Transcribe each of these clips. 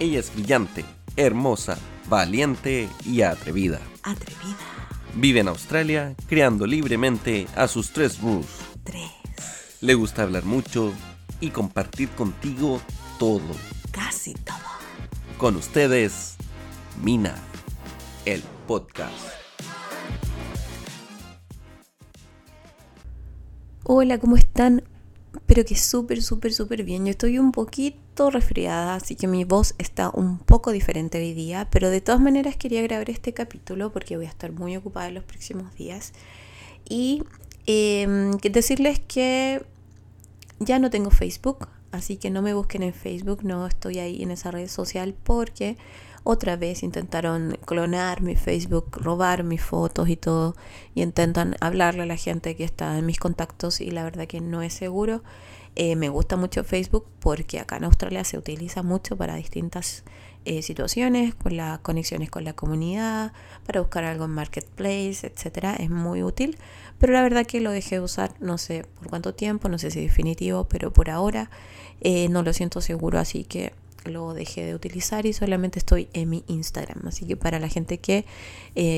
Ella es brillante, hermosa, valiente y atrevida. Atrevida. Vive en Australia, creando libremente a sus tres rules. Tres. Le gusta hablar mucho y compartir contigo todo. Casi todo. Con ustedes, Mina, el podcast. Hola, ¿cómo están? Espero que súper, súper, súper bien. Yo estoy un poquito resfriada, así que mi voz está un poco diferente hoy día, pero de todas maneras quería grabar este capítulo porque voy a estar muy ocupada en los próximos días. Y eh, decirles que ya no tengo Facebook, así que no me busquen en Facebook, no estoy ahí en esa red social porque otra vez intentaron clonar mi Facebook, robar mis fotos y todo, y intentan hablarle a la gente que está en mis contactos y la verdad que no es seguro. Eh, me gusta mucho Facebook porque acá en Australia se utiliza mucho para distintas eh, situaciones, con las conexiones con la comunidad, para buscar algo en Marketplace, etcétera. Es muy útil, pero la verdad que lo dejé de usar, no sé por cuánto tiempo, no sé si definitivo, pero por ahora eh, no lo siento seguro, así que lo dejé de utilizar y solamente estoy en mi Instagram. Así que para la gente que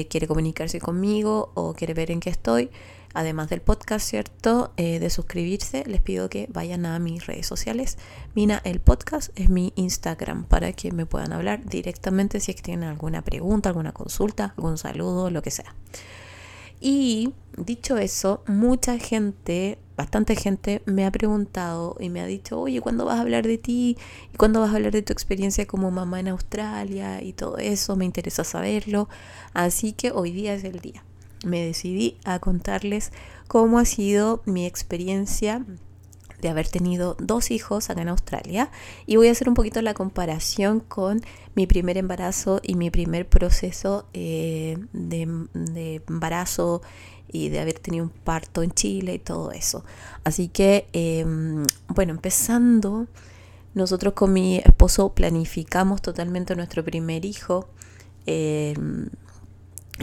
quiere comunicarse conmigo o quiere ver en qué estoy, además del podcast, ¿cierto? Eh, de suscribirse, les pido que vayan a mis redes sociales. Mina, el podcast es mi Instagram para que me puedan hablar directamente si es que tienen alguna pregunta, alguna consulta, algún saludo, lo que sea. Y dicho eso, mucha gente, bastante gente me ha preguntado y me ha dicho, oye, ¿cuándo vas a hablar de ti? ¿Y cuándo vas a hablar de tu experiencia como mamá en Australia? Y todo eso, me interesa saberlo. Así que hoy día es el día. Me decidí a contarles cómo ha sido mi experiencia de haber tenido dos hijos acá en Australia y voy a hacer un poquito la comparación con mi primer embarazo y mi primer proceso eh, de, embarazo y de haber tenido un parto en Chile y todo eso. Así que, em, bueno, empezando, nosotros con mi esposo planificamos totalmente nuestro primer hijo. Em,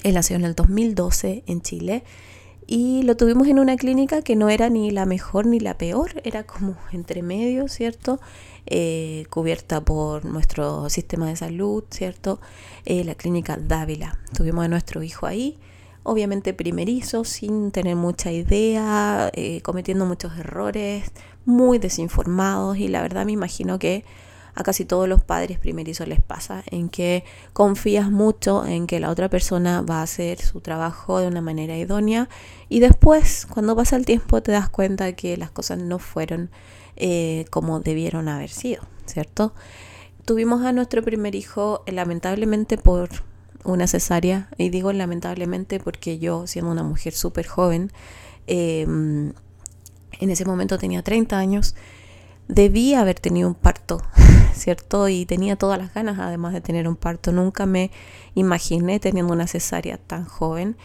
él nació en el 2012 en Chile y lo tuvimos en una clínica que no era ni la mejor ni la peor, era como entre medio, ¿cierto? Eh, cubierta por nuestro sistema de salud, ¿cierto? Eh, la clínica Dávila. Tuvimos a nuestro hijo ahí, obviamente primerizo, sin tener mucha idea, eh, cometiendo muchos errores, muy desinformados y la verdad me imagino que a casi todos los padres primerizos les pasa, en que confías mucho en que la otra persona va a hacer su trabajo de una manera idónea y después, cuando pasa el tiempo, te das cuenta que las cosas no fueron eh, como debieron haber sido, ¿cierto? Tuvimos a nuestro primer hijo lamentablemente por una cesárea, y digo lamentablemente porque yo, siendo una mujer súper joven, em, en ese momento tenía 30 años, debía haber tenido un parto, ¿cierto? Y tenía todas las ganas además de tener un parto. Nunca me imaginé teniendo una cesárea tan joven.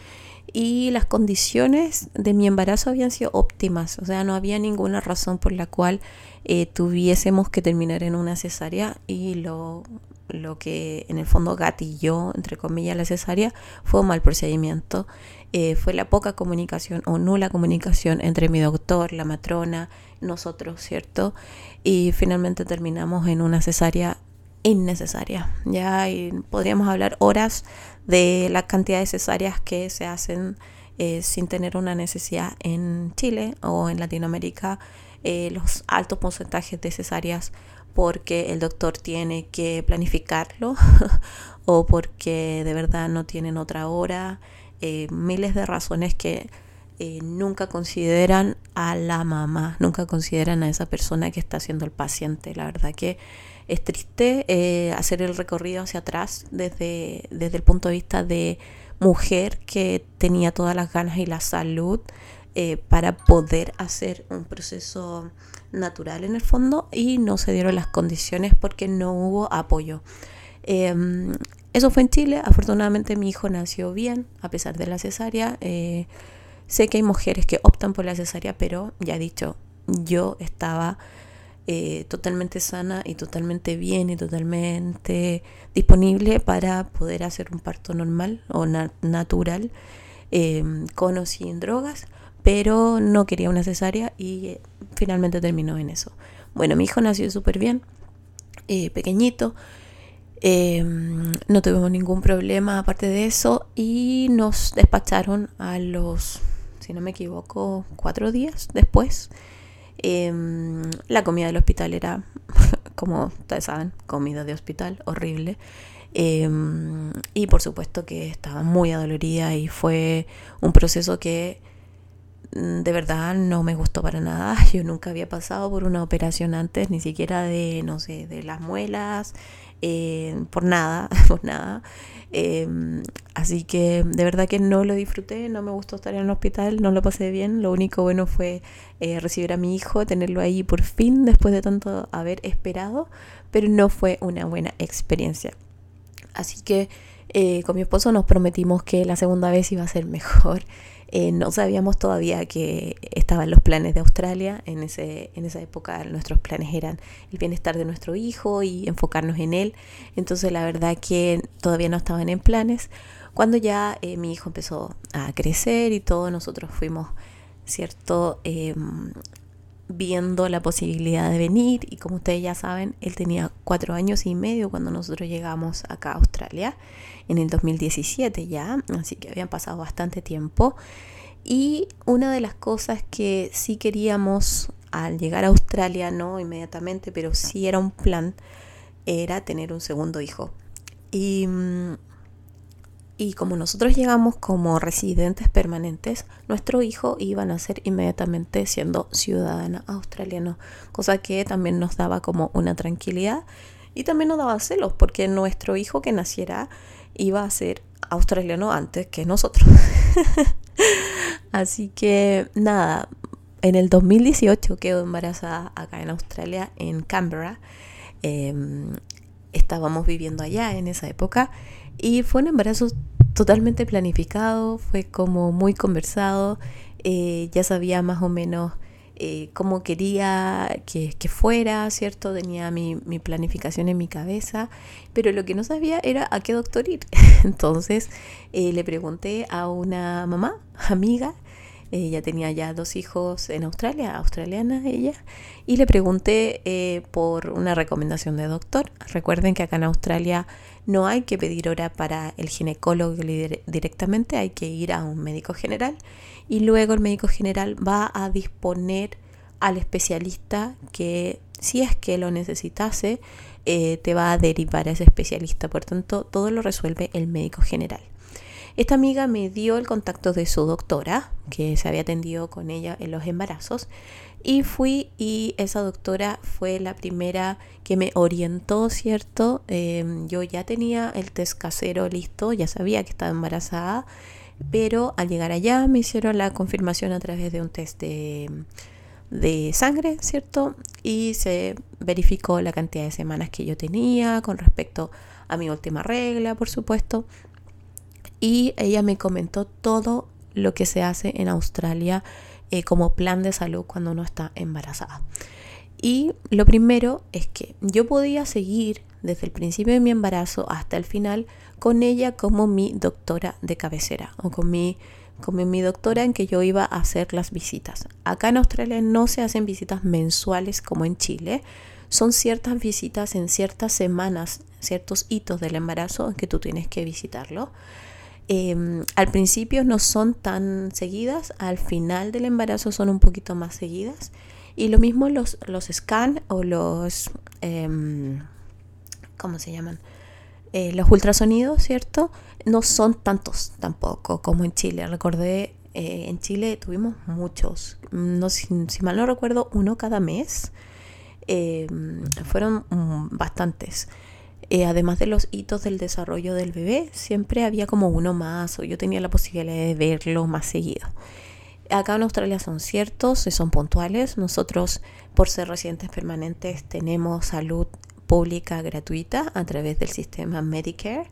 Y las condiciones de mi embarazo habían sido óptimas, o sea, no había ninguna razón por la cual eh, tuviésemos que terminar en una cesárea y lo, lo que en el fondo gatilló, entre comillas, la cesárea fue un mal procedimiento. Eh, fue la poca comunicación o nula comunicación entre mi doctor, la matrona, nosotros, ¿cierto? Y finalmente terminamos en una cesárea innecesaria. Ya podríamos hablar horas de la cantidad de cesáreas que se hacen eh, sin tener una necesidad en Chile o en Latinoamérica, eh, los altos porcentajes de cesáreas porque el doctor tiene que planificarlo o porque de verdad no tienen otra hora, eh, miles de razones que eh, nunca consideran a la mamá, nunca consideran a esa persona que está haciendo el paciente. La verdad que es triste eh, hacer el recorrido hacia atrás desde, desde el punto de vista de mujer que tenía todas las ganas y la salud eh, para poder hacer un proceso natural en el fondo y no se dieron las condiciones porque no hubo apoyo. Em, eso fue en Chile, afortunadamente mi hijo nació bien a pesar de la cesárea. Sé que hay mujeres que optan por la cesárea, pero ya he dicho, yo estaba eh, totalmente sana y totalmente bien y totalmente disponible para poder hacer un parto normal o natural, em, con o sin drogas, pero no quería una cesárea y eh, finalmente terminó en eso. Bueno, mi hijo nació súper bien, eh, pequeñito. Em, no tuvimos ningún problema aparte de eso y nos despacharon a los, si no me equivoco, cuatro días después. Em, la comida del hospital era, como ustedes saben, comida de hospital, horrible. Em, y por supuesto que estaba muy adolorida y fue un proceso que mm, de verdad no me gustó para nada. Yo nunca había pasado por una operación antes, ni siquiera de, no sé, de las muelas, eh, por nada, por nada. Em, así que de verdad que no lo disfruté, no me gustó estar en el hospital, no lo pasé bien. Lo único bueno fue eh, recibir a mi hijo, tenerlo ahí por fin después de tanto haber esperado, pero no fue una buena experiencia. Así que eh, con mi esposo nos prometimos que la segunda vez iba a ser mejor. Eh, no sabíamos todavía que estaban los planes de Australia. En, ese, en esa época nuestros planes eran el bienestar de nuestro hijo y enfocarnos en él. Entonces la verdad que todavía no estaban en planes. Cuando ya eh, mi hijo empezó a crecer y todo, nosotros fuimos, ¿cierto? Em, viendo la posibilidad de venir y como ustedes ya saben, él tenía cuatro años y medio cuando nosotros llegamos acá a Australia en el 2017 ya, así que habían pasado bastante tiempo. Y una de las cosas que sí queríamos al llegar a Australia, no inmediatamente, pero sí era un plan, era tener un segundo hijo. Y, y como nosotros llegamos como residentes permanentes, nuestro hijo iba a nacer inmediatamente siendo ciudadano australiano, cosa que también nos daba como una tranquilidad y también nos daba celos, porque nuestro hijo que naciera iba a ser australiano antes que nosotros. Así que nada, en el 2018 quedó embarazada acá en Australia, en Canberra. Em, estábamos viviendo allá en esa época y fue un embarazo totalmente planificado, fue como muy conversado, eh, ya sabía más o menos eh, cómo quería que, fuera, ¿cierto? Tenía mi, planificación en mi cabeza, pero lo que no sabía era a qué doctor ir. Entonces eh, le pregunté a una mamá, amiga, ella tenía ya dos hijos en Australia, australiana ella, y le pregunté eh, por una recomendación de doctor. Recuerden que acá en Australia no hay que pedir hora para el ginecólogo directamente, hay que ir a un médico general y luego el médico general va a disponer al especialista que si es que lo necesitase, eh, te va a derivar a ese especialista. Por tanto, todo lo resuelve el médico general. Esta amiga me dio el contacto de su doctora, que se había atendido con ella en los embarazos, y fui y esa doctora fue la primera que me orientó, ¿cierto? Em, yo ya tenía el test casero listo, ya sabía que estaba embarazada, pero al llegar allá me hicieron la confirmación a través de un test de, de sangre, ¿cierto? Y se verificó la cantidad de semanas que yo tenía con respecto a mi última regla, por supuesto. Y ella me comentó todo lo que se hace en Australia eh, como plan de salud cuando uno está embarazada. Y lo primero es que yo podía seguir desde el principio de mi embarazo hasta el final con ella como mi doctora de cabecera o con mi, como mi doctora en que yo iba a hacer las visitas. Acá en Australia no se hacen visitas mensuales como en Chile, son ciertas visitas en ciertas semanas, ciertos hitos del embarazo en que tú tienes que visitarlo. Em, al principio no son tan seguidas, al final del embarazo son un poquito más seguidas. Y lo mismo los, los scan o los... Em, ¿Cómo se llaman? Eh, los ultrasonidos, ¿cierto? No son tantos tampoco como en Chile. Recordé, eh, en Chile tuvimos muchos. No, si, mal no recuerdo, uno cada mes. Em, fueron mm, bastantes. Eh, además de los hitos del desarrollo del bebé, siempre había como uno más o yo tenía la posibilidad de verlo más seguido. Acá en Australia son ciertos, son puntuales. Nosotros, por ser residentes permanentes, tenemos salud pública gratuita a través del sistema Medicare.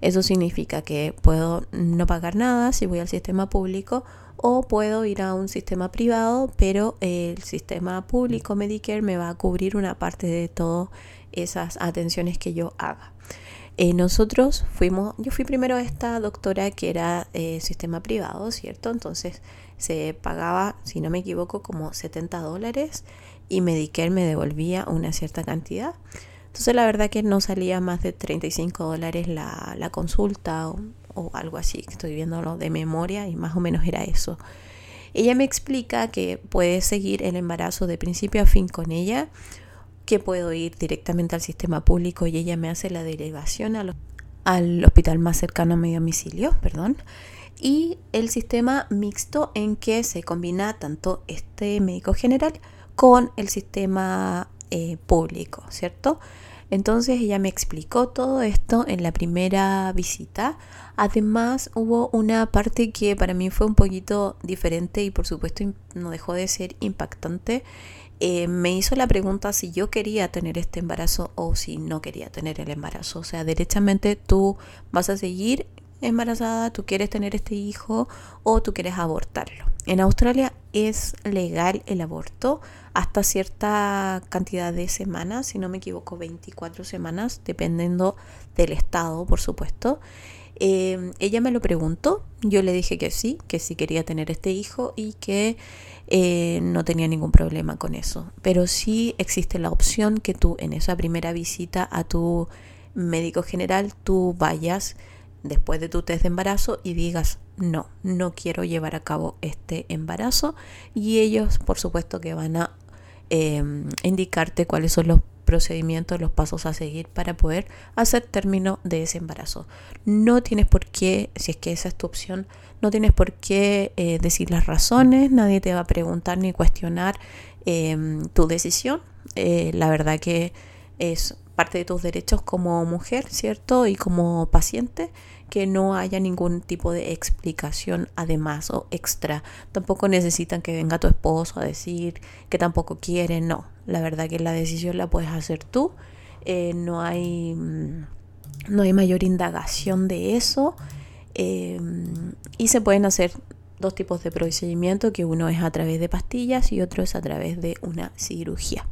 Eso significa que puedo no pagar nada si voy al sistema público o puedo ir a un sistema privado, pero el sistema público Medicare me va a cubrir una parte de todas esas atenciones que yo haga. Eh, nosotros fuimos, yo fui primero a esta doctora que era eh, sistema privado, ¿cierto? Entonces se pagaba, si no me equivoco, como 70 dólares y Medicare me devolvía una cierta cantidad. Entonces la verdad que no salía más de 35 dólares la, consulta o, algo así, estoy viéndolo de memoria y más o menos era eso. Ella me explica que puede seguir el embarazo de principio a fin con ella, que puedo ir directamente al sistema público y ella me hace la delegación a al hospital más cercano a mi domicilio, perdón, y el sistema mixto en que se combina tanto este médico general con el sistema eh, público, ¿cierto? Entonces ella me explicó todo esto en la primera visita. Además hubo una parte que para mí fue un poquito diferente y por supuesto no dejó de ser impactante. Eh, me hizo la pregunta si yo quería tener este embarazo o si no quería tener el embarazo. O sea, derechamente tú vas a seguir embarazada, tú quieres tener este hijo o tú quieres abortarlo. En Australia es legal el aborto hasta cierta cantidad de semanas, si no me equivoco 24 semanas, dependiendo del estado, por supuesto. Eh, ella me lo preguntó, yo le dije que sí, que sí quería tener este hijo y que eh, no tenía ningún problema con eso. Pero sí existe la opción que tú en esa primera visita a tu médico general, tú vayas después de tu test de embarazo y digas, no, no quiero llevar a cabo este embarazo. Y ellos, por supuesto, que van a em, indicarte cuáles son los procedimientos, los pasos a seguir para poder hacer término de ese embarazo. No tienes por qué, si es que esa es tu opción, no tienes por qué eh, decir las razones, nadie te va a preguntar ni cuestionar em, tu decisión. Eh, la verdad que es parte de tus derechos como mujer, ¿cierto? Y como paciente, que no haya ningún tipo de explicación además o extra. Tampoco necesitan que venga tu esposo a decir que tampoco quiere, no. La verdad que la decisión la puedes hacer tú. Eh, no hay mm, no hay mayor indagación de eso. Eh, y se pueden hacer dos tipos de procedimiento, que uno es a través de pastillas y otro es a través de una cirugía.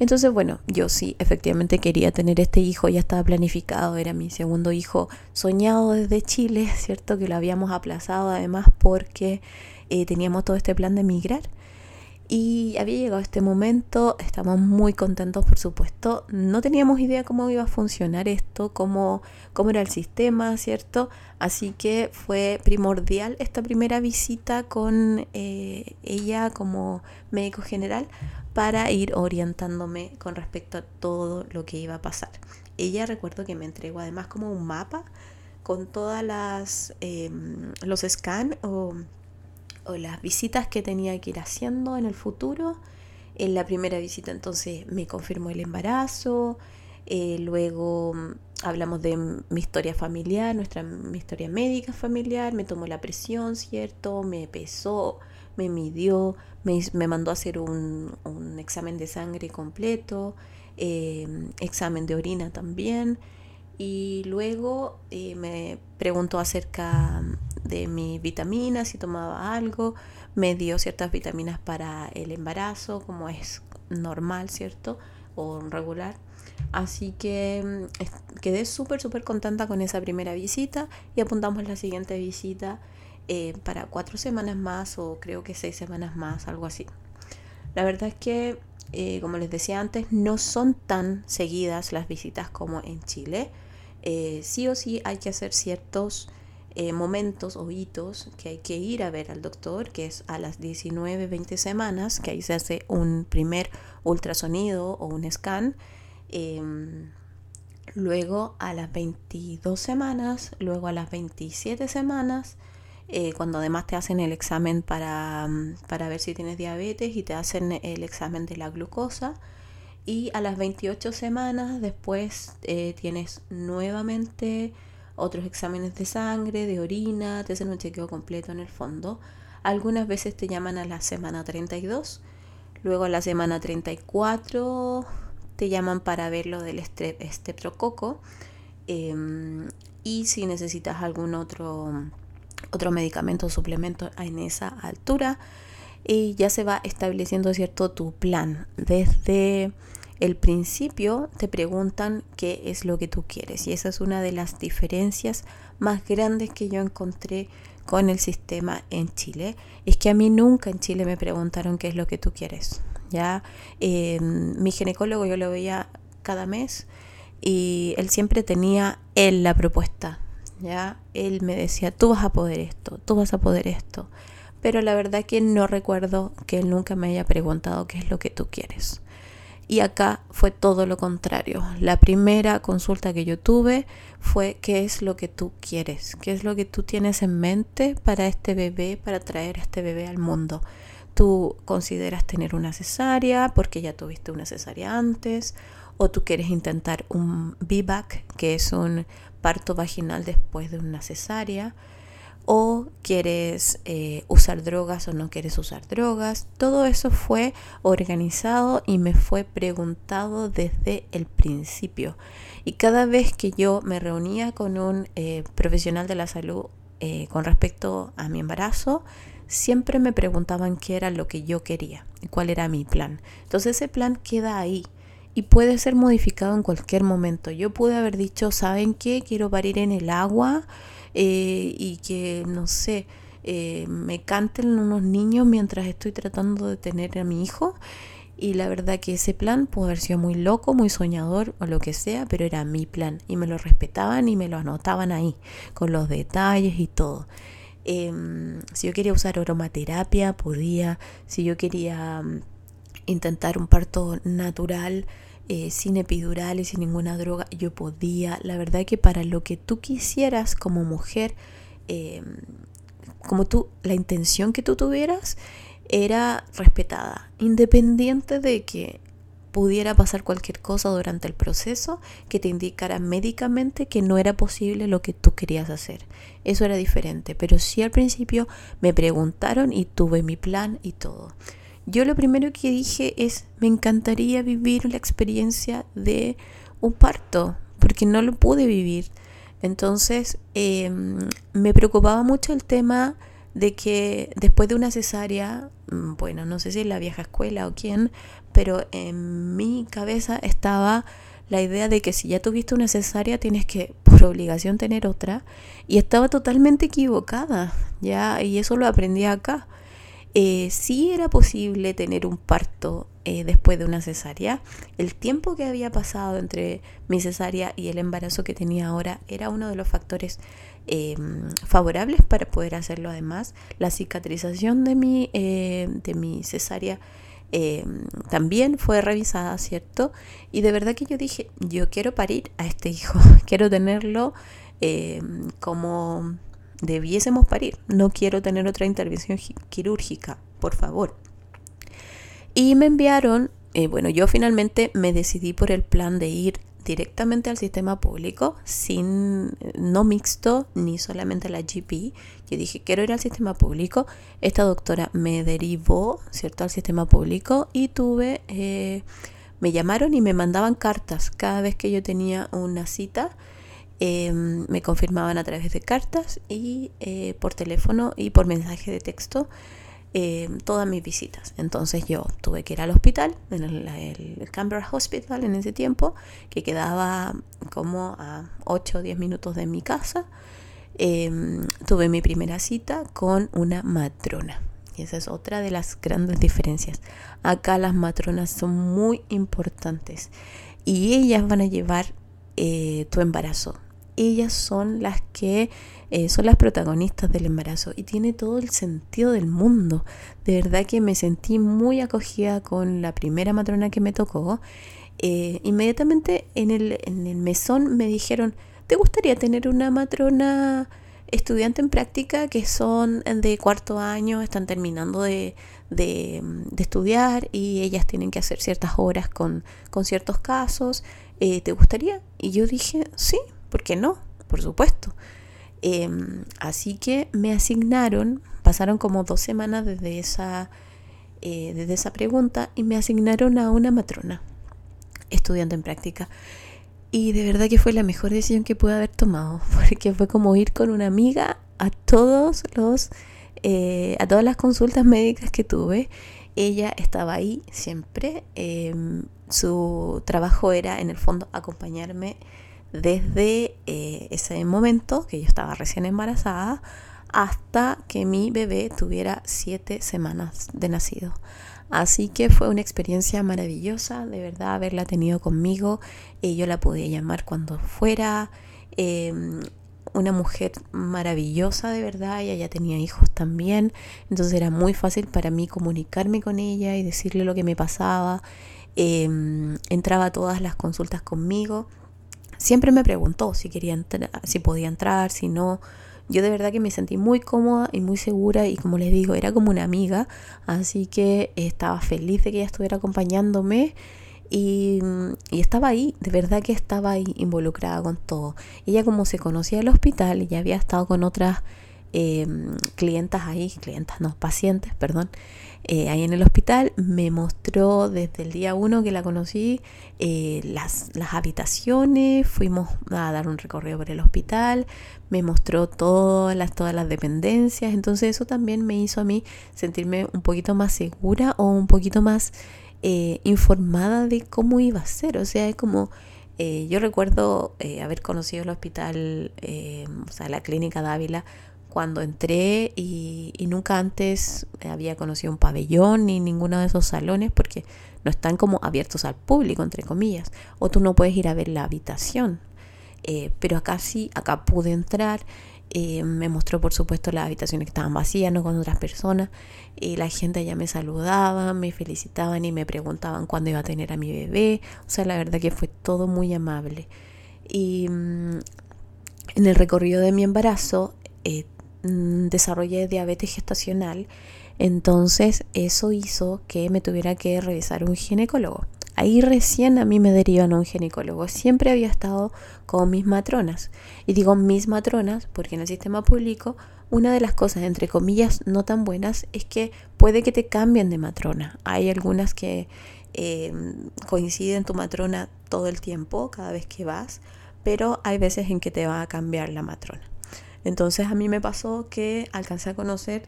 Entonces, bueno, yo sí, efectivamente quería tener este hijo, ya estaba planificado, era mi segundo hijo soñado desde Chile, ¿cierto? Que lo habíamos aplazado además porque eh, teníamos todo este plan de emigrar. Y había llegado este momento, estamos muy contentos por supuesto, no teníamos idea cómo iba a funcionar esto, cómo, cómo era el sistema, ¿cierto? Así que fue primordial esta primera visita con eh, ella como médico general para ir orientándome con respecto a todo lo que iba a pasar. Ella recuerdo que me entregó además como un mapa con todas las em, los scans o las visitas que tenía que ir haciendo en el futuro. En la primera visita entonces me confirmó el embarazo, eh, luego mm, hablamos de mi historia familiar, nuestra mi historia médica familiar, me tomó la presión, ¿cierto? Me pesó, me midió, me, me mandó a hacer un, un, examen de sangre completo, eh, examen de orina también. Y luego eh, me preguntó acerca de mis vitaminas, si tomaba algo, me dio ciertas vitaminas para el embarazo, como es normal, ¿cierto? O regular. Así que mm, quedé súper, súper contenta con esa primera visita y apuntamos la siguiente visita eh, para cuatro semanas más o creo que seis semanas más, algo así. La verdad es que, eh, como les decía antes, no son tan seguidas las visitas como en Chile. Eh, sí o sí hay que hacer ciertos momentos o hitos que hay que ir a ver al doctor, que es a las 19, 20 semanas, que ahí se hace un primer ultrasonido o un scan. Em, luego a las 22 semanas, luego a las 27 semanas, eh, cuando además te hacen el examen para, para, ver si tienes diabetes y te hacen el examen de la glucosa. Y a las 28 semanas después eh, tienes nuevamente otros exámenes de sangre, de orina, te hacen un chequeo completo en el fondo. Algunas veces te llaman a la semana 32, luego a la semana 34 te llaman para ver lo del estreptococo em, y si necesitas algún otro, otro medicamento o suplemento en esa altura, y ya se va estableciendo cierto tu plan. Desde el principio te preguntan qué es lo que tú quieres y esa es una de las diferencias más grandes que yo encontré con el sistema en Chile. Es que a mí nunca en Chile me preguntaron qué es lo que tú quieres ya mi ginecólogo yo lo veía cada mes y él siempre tenía él la propuesta, ¿ya? Él me decía, tú vas a poder esto, tú vas a poder esto. Pero la verdad que no recuerdo que él nunca me haya preguntado qué es lo que tú quieres. Y acá fue todo lo contrario. La primera consulta que yo tuve fue qué es lo que tú quieres, qué es lo que tú tienes en mente para este bebé, para traer a este bebé al mundo. Tú consideras tener una cesárea porque ya tuviste una cesárea antes, o tú quieres intentar un VBAC, que es un parto vaginal después de una cesárea, o quieres eh, usar drogas o no quieres usar drogas. Todo eso fue organizado y me fue preguntado desde el principio. Y cada vez que yo me reunía con un eh, profesional de la salud eh, con respecto a mi embarazo, siempre me preguntaban qué era lo que yo quería cuál era mi plan. Entonces ese plan queda ahí y puede ser modificado en cualquier momento. Yo pude haber dicho, ¿saben qué? Quiero parir en el agua eh, y que, no sé, eh, me canten unos niños mientras estoy tratando de tener a mi hijo. Y la verdad que ese plan pudo haber sido muy loco, muy soñador o lo que sea, pero era mi plan y me lo respetaban y me lo anotaban ahí, con los detalles y todo. Em, si yo quería usar aromaterapia, podía. Si yo quería mm, intentar un parto natural, eh, sin epidurales, sin ninguna droga, yo podía. La verdad que para lo que tú quisieras como mujer, em, como tú, la intención que tú tuvieras, era respetada, independiente de que pudiera pasar cualquier cosa durante el proceso que te indicara médicamente que no era posible lo que tú querías hacer. Eso era diferente, pero sí al principio me preguntaron y tuve mi plan y todo. Yo lo primero que dije es, me encantaría vivir la experiencia de un parto, porque no lo pude vivir. Entonces em, me preocupaba mucho el tema de que después de una cesárea, mm, bueno, no sé si la vieja escuela o quién, pero en mi cabeza estaba la idea de que si ya tuviste una cesárea tienes que por obligación tener otra y estaba totalmente equivocada, ya, y eso lo aprendí acá. Eh, sí era posible tener un parto eh, después de una cesárea. El tiempo que había pasado entre mi cesárea y el embarazo que tenía ahora era uno de los factores em, favorables para poder hacerlo. Además, la cicatrización de mi, eh, de mi cesárea em, también fue revisada, ¿cierto? Y de verdad que yo dije, yo quiero parir a este hijo, quiero tenerlo em, como debiésemos parir. No quiero tener otra intervención quirúrgica, por favor. Y me enviaron, eh, bueno, yo finalmente me decidí por el plan de ir directamente al sistema público, sin no mixto ni solamente la GP. Yo dije, quiero ir al sistema público. Esta doctora me derivó, ¿cierto?, al sistema público y tuve, eh, me llamaron y me mandaban cartas cada vez que yo tenía una cita Em, me confirmaban a través de cartas y eh, por teléfono y por mensaje de texto em, todas mis visitas. Entonces yo tuve que ir al hospital, en el, Canberra Hospital en ese tiempo, que quedaba como a 8 o 10 minutos de mi casa. Em, tuve mi primera cita con una matrona. Y esa es otra de las grandes diferencias. Acá las matronas son muy importantes y ellas van a llevar eh, tu embarazo ellas son las que eh, son las protagonistas del embarazo y tiene todo el sentido del mundo. De verdad que me sentí muy acogida con la primera matrona que me tocó. Eh, inmediatamente en el, en el mesón me dijeron, ¿te gustaría tener una matrona estudiante en práctica que son de cuarto año, están terminando de, estudiar y ellas tienen que hacer ciertas horas con, con ciertos casos. Eh, ¿Te gustaría? Y yo dije, sí, ¿Por qué no? Por supuesto. Em, así que me asignaron, pasaron como dos semanas desde esa, eh, desde esa pregunta y me asignaron a una matrona, estudiante en práctica. Y de verdad que fue la mejor decisión que pude haber tomado, porque fue como ir con una amiga a todos los, eh, a todas las consultas médicas que tuve. Ella estaba ahí siempre. Em, su trabajo era, en el fondo, acompañarme desde eh, ese momento, que yo estaba recién embarazada, hasta que mi bebé tuviera siete semanas de nacido. Así que fue una experiencia maravillosa, de verdad, haberla tenido conmigo. Eh, yo la podía llamar cuando fuera. Em, una mujer maravillosa de verdad, ella tenía hijos también, entonces era muy fácil para mí comunicarme con ella y decirle lo que me pasaba. Em, entraba todas las consultas conmigo. Siempre me preguntó si quería entrar, si podía entrar, si no. Yo de verdad que me sentí muy cómoda y muy segura y como les digo, era como una amiga, así que estaba feliz de que ella estuviera acompañándome y, estaba ahí, de verdad que estaba ahí involucrada con todo. Ella como se conocía el hospital y ya había estado con otras em, clientas ahí, clientas, no, pacientes, perdón, eh, ahí en el hospital, me mostró desde el día uno que la conocí eh, las, las habitaciones, fuimos a dar un recorrido por el hospital, me mostró todas las, todas las dependencias, entonces eso también me hizo a mí sentirme un poquito más segura o un poquito más eh, informada de cómo iba a ser, o sea, es como... yo recuerdo haber conocido el hospital, o sea, la clínica Dávila, cuando entré y, nunca antes había conocido un pabellón ni ninguno de esos salones porque no están como abiertos al público, entre comillas, o tú no puedes ir a ver la habitación. Eh, pero acá sí, acá pude entrar, eh, me mostró por supuesto las habitaciones que estaban vacías, no con otras personas, y la gente allá me saludaba, me felicitaban y me preguntaban cuándo iba a tener a mi bebé, o sea, la verdad que fue todo muy amable. Y mm, en el recorrido de mi embarazo, eh, desarrollé diabetes gestacional, entonces eso hizo que me tuviera que revisar un ginecólogo. Ahí recién a mí me derivan a un ginecólogo. Siempre había estado con mis matronas. Y digo mis matronas porque en el sistema público una de las cosas, entre comillas, no tan buenas es que puede que te cambien de matrona. Hay algunas que eh, coinciden tu matrona todo el tiempo, cada vez que vas, pero hay veces en que te va a cambiar la matrona. Entonces a mí me pasó que alcancé a conocer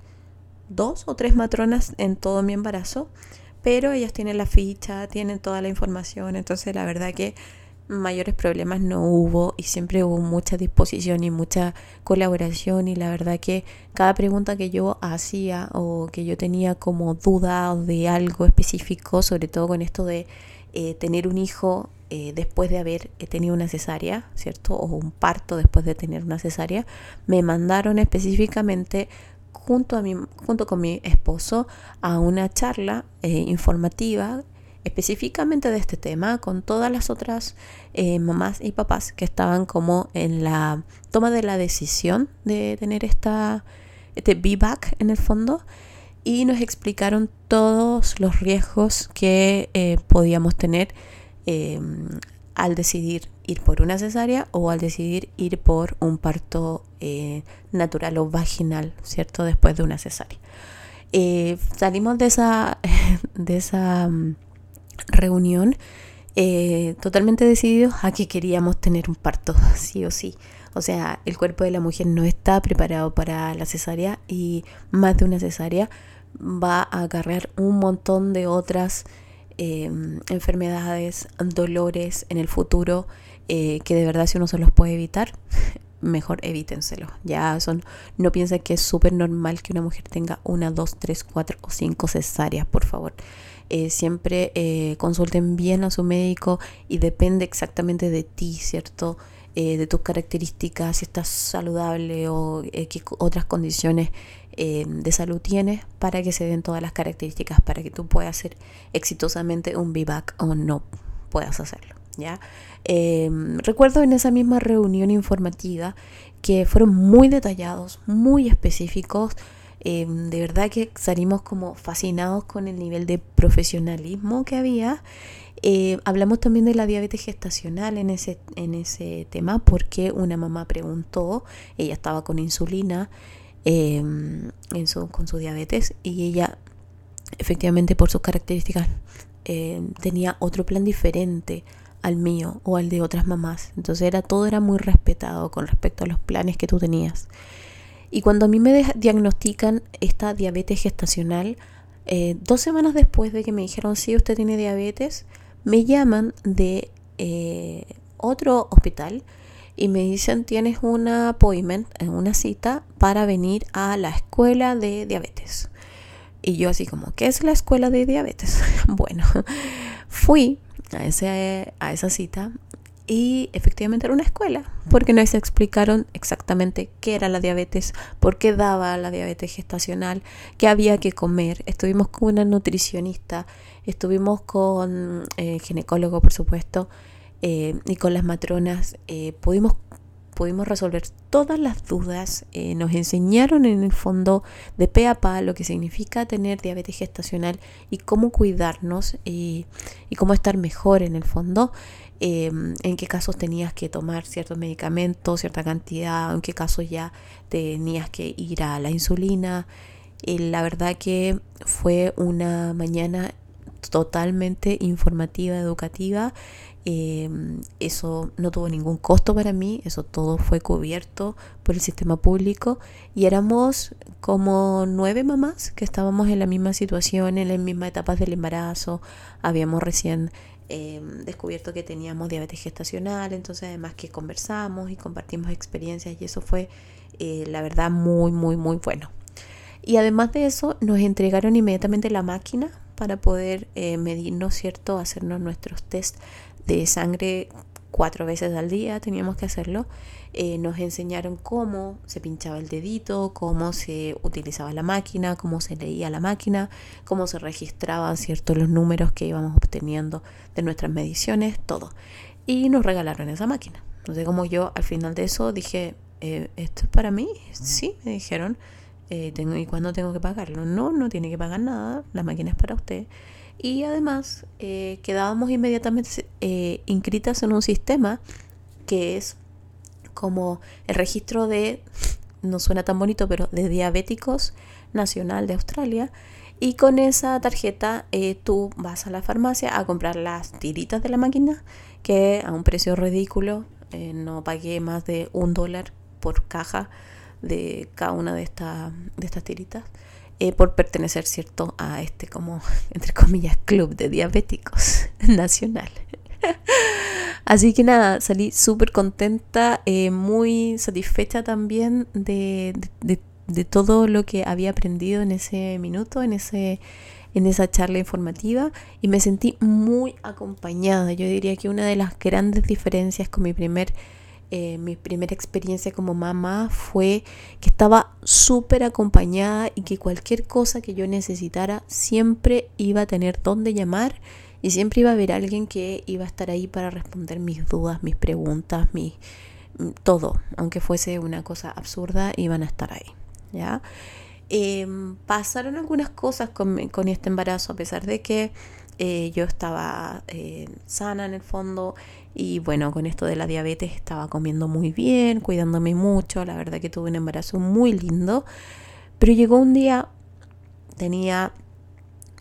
dos o tres matronas en todo mi embarazo, pero ellas tienen la ficha, tienen toda la información, entonces la verdad que mayores problemas no hubo y siempre hubo mucha disposición y mucha colaboración. Y la verdad que cada pregunta que yo hacía o que yo tenía como duda de algo específico, sobre todo con esto de eh, tener un hijo eh, después de haber eh, tenido una cesárea, ¿cierto? O un parto después de tener una cesárea, me mandaron específicamente junto, a mi, junto con mi esposo a una charla informativa específicamente de este tema con todas las otras mamás y papás que estaban como en la toma de la decisión de tener esta, este B-back en el fondo y nos explicaron todos los riesgos que eh, podíamos tener em, al decidir ir por una cesárea o al decidir ir por un parto eh, natural o vaginal, ¿cierto? Después de una cesárea. Eh, salimos de esa, de esa mm, reunión totalmente decididos a que queríamos tener un parto, sí o sí. O sea, el cuerpo de la mujer no está preparado para la cesárea y más de una cesárea va a agarrar un montón de otras em, enfermedades, dolores en el futuro eh, que de verdad si uno se los puede evitar, mejor evítenselo. Ya son, no piensen que es súper normal que una mujer tenga una, dos, tres, cuatro o cinco cesáreas, por favor. Eh, siempre eh, consulten bien a su médico y depende exactamente de ti, ¿cierto? De tus características, si estás saludable o qué otras condiciones de salud tienes para que se den todas las características para que tú puedas hacer exitosamente un VBAC o no puedas hacerlo. ¿ya? recuerdo en esa misma reunión informativa que fueron muy detallados, muy específicos, Em, de verdad que salimos como fascinados con el nivel de profesionalismo que había. Hablamos también de la diabetes gestacional en ese, en ese tema porque una mamá preguntó, ella estaba con insulina em, con su diabetes y ella efectivamente por sus características em, tenía otro plan diferente al mío o al de otras mamás. Entonces era todo era muy respetado con respecto a los planes que tú tenías. Y cuando a mí me diagnostican esta diabetes gestacional, eh, dos semanas después de que me dijeron, sí, usted tiene diabetes, me llaman de eh, otro hospital y me dicen, tienes una appointment, una cita para venir a la escuela de diabetes. Y yo así como, ¿qué es la escuela de diabetes? bueno, fui a, ese, a esa cita y efectivamente era una escuela, porque nos explicaron exactamente qué era la diabetes, por qué daba la diabetes gestacional, qué había que comer. Estuvimos con una nutricionista, estuvimos con eh, ginecólogo, por supuesto, eh, y con las matronas. Eh, pudimos pudimos resolver todas las dudas, eh, nos enseñaron en el fondo de pe a pa lo que significa tener diabetes gestacional y cómo cuidarnos y, cómo estar mejor en el fondo, em, en qué casos tenías que tomar ciertos medicamentos, cierta cantidad, en qué casos ya tenías que ir a la insulina. Y la verdad que fue una mañana totalmente informativa, educativa Em, eso no tuvo ningún costo para mí, eso todo fue cubierto por el sistema público y éramos como nueve mamás que estábamos en la misma situación, en las mismas etapas del embarazo, habíamos recién em, descubierto que teníamos diabetes gestacional, entonces además que conversamos y compartimos experiencias y eso fue eh, la verdad muy, muy, muy bueno. Y además de eso nos entregaron inmediatamente la máquina para poder eh, medirnos, ¿cierto? Hacernos nuestros test de sangre cuatro veces al día, teníamos que hacerlo. Eh, nos enseñaron cómo se pinchaba el dedito, cómo se utilizaba la máquina, cómo se leía la máquina, cómo se registraban ciertos los números que íbamos obteniendo de nuestras mediciones, todo. Y nos regalaron esa máquina. Entonces como yo al final de eso dije, eh, ¿esto es para mí? Sí, me dijeron. Eh, tengo, ¿Y cuándo tengo que pagarlo? No, no tiene que pagar nada, la máquina es para usted. Y además eh, quedábamos inmediatamente eh, inscritas en un sistema que es como el registro de, no suena tan bonito, pero de diabéticos nacional de Australia. Y con esa tarjeta eh, tú vas a la farmacia a comprar las tiritas de la máquina, que a un precio ridículo, no pagué más de un dólar por caja de cada una de, de estas tiritas. Eh, por pertenecer, ¿cierto?, a este como, entre comillas, club de diabéticos nacional. Así que nada, salí súper contenta, eh, muy satisfecha también de, de, todo lo que había aprendido en ese minuto, en, ese, en esa charla informativa y me sentí muy acompañada. Yo diría que una de las grandes diferencias con mi primer eh, mi primera experiencia como mamá fue que estaba súper acompañada y que cualquier cosa que yo necesitara siempre iba a tener dónde llamar y siempre iba a haber alguien que iba a estar ahí para responder mis dudas, mis preguntas, mi, mm, todo, aunque fuese una cosa absurda, iban a estar ahí. ¿ya? Em, pasaron algunas cosas con, con, este embarazo, a pesar de que eh, yo estaba eh, sana en el fondo y bueno, con esto de la diabetes estaba comiendo muy bien, cuidándome mucho, la verdad que tuve un embarazo muy lindo, pero llegó un día, tenía,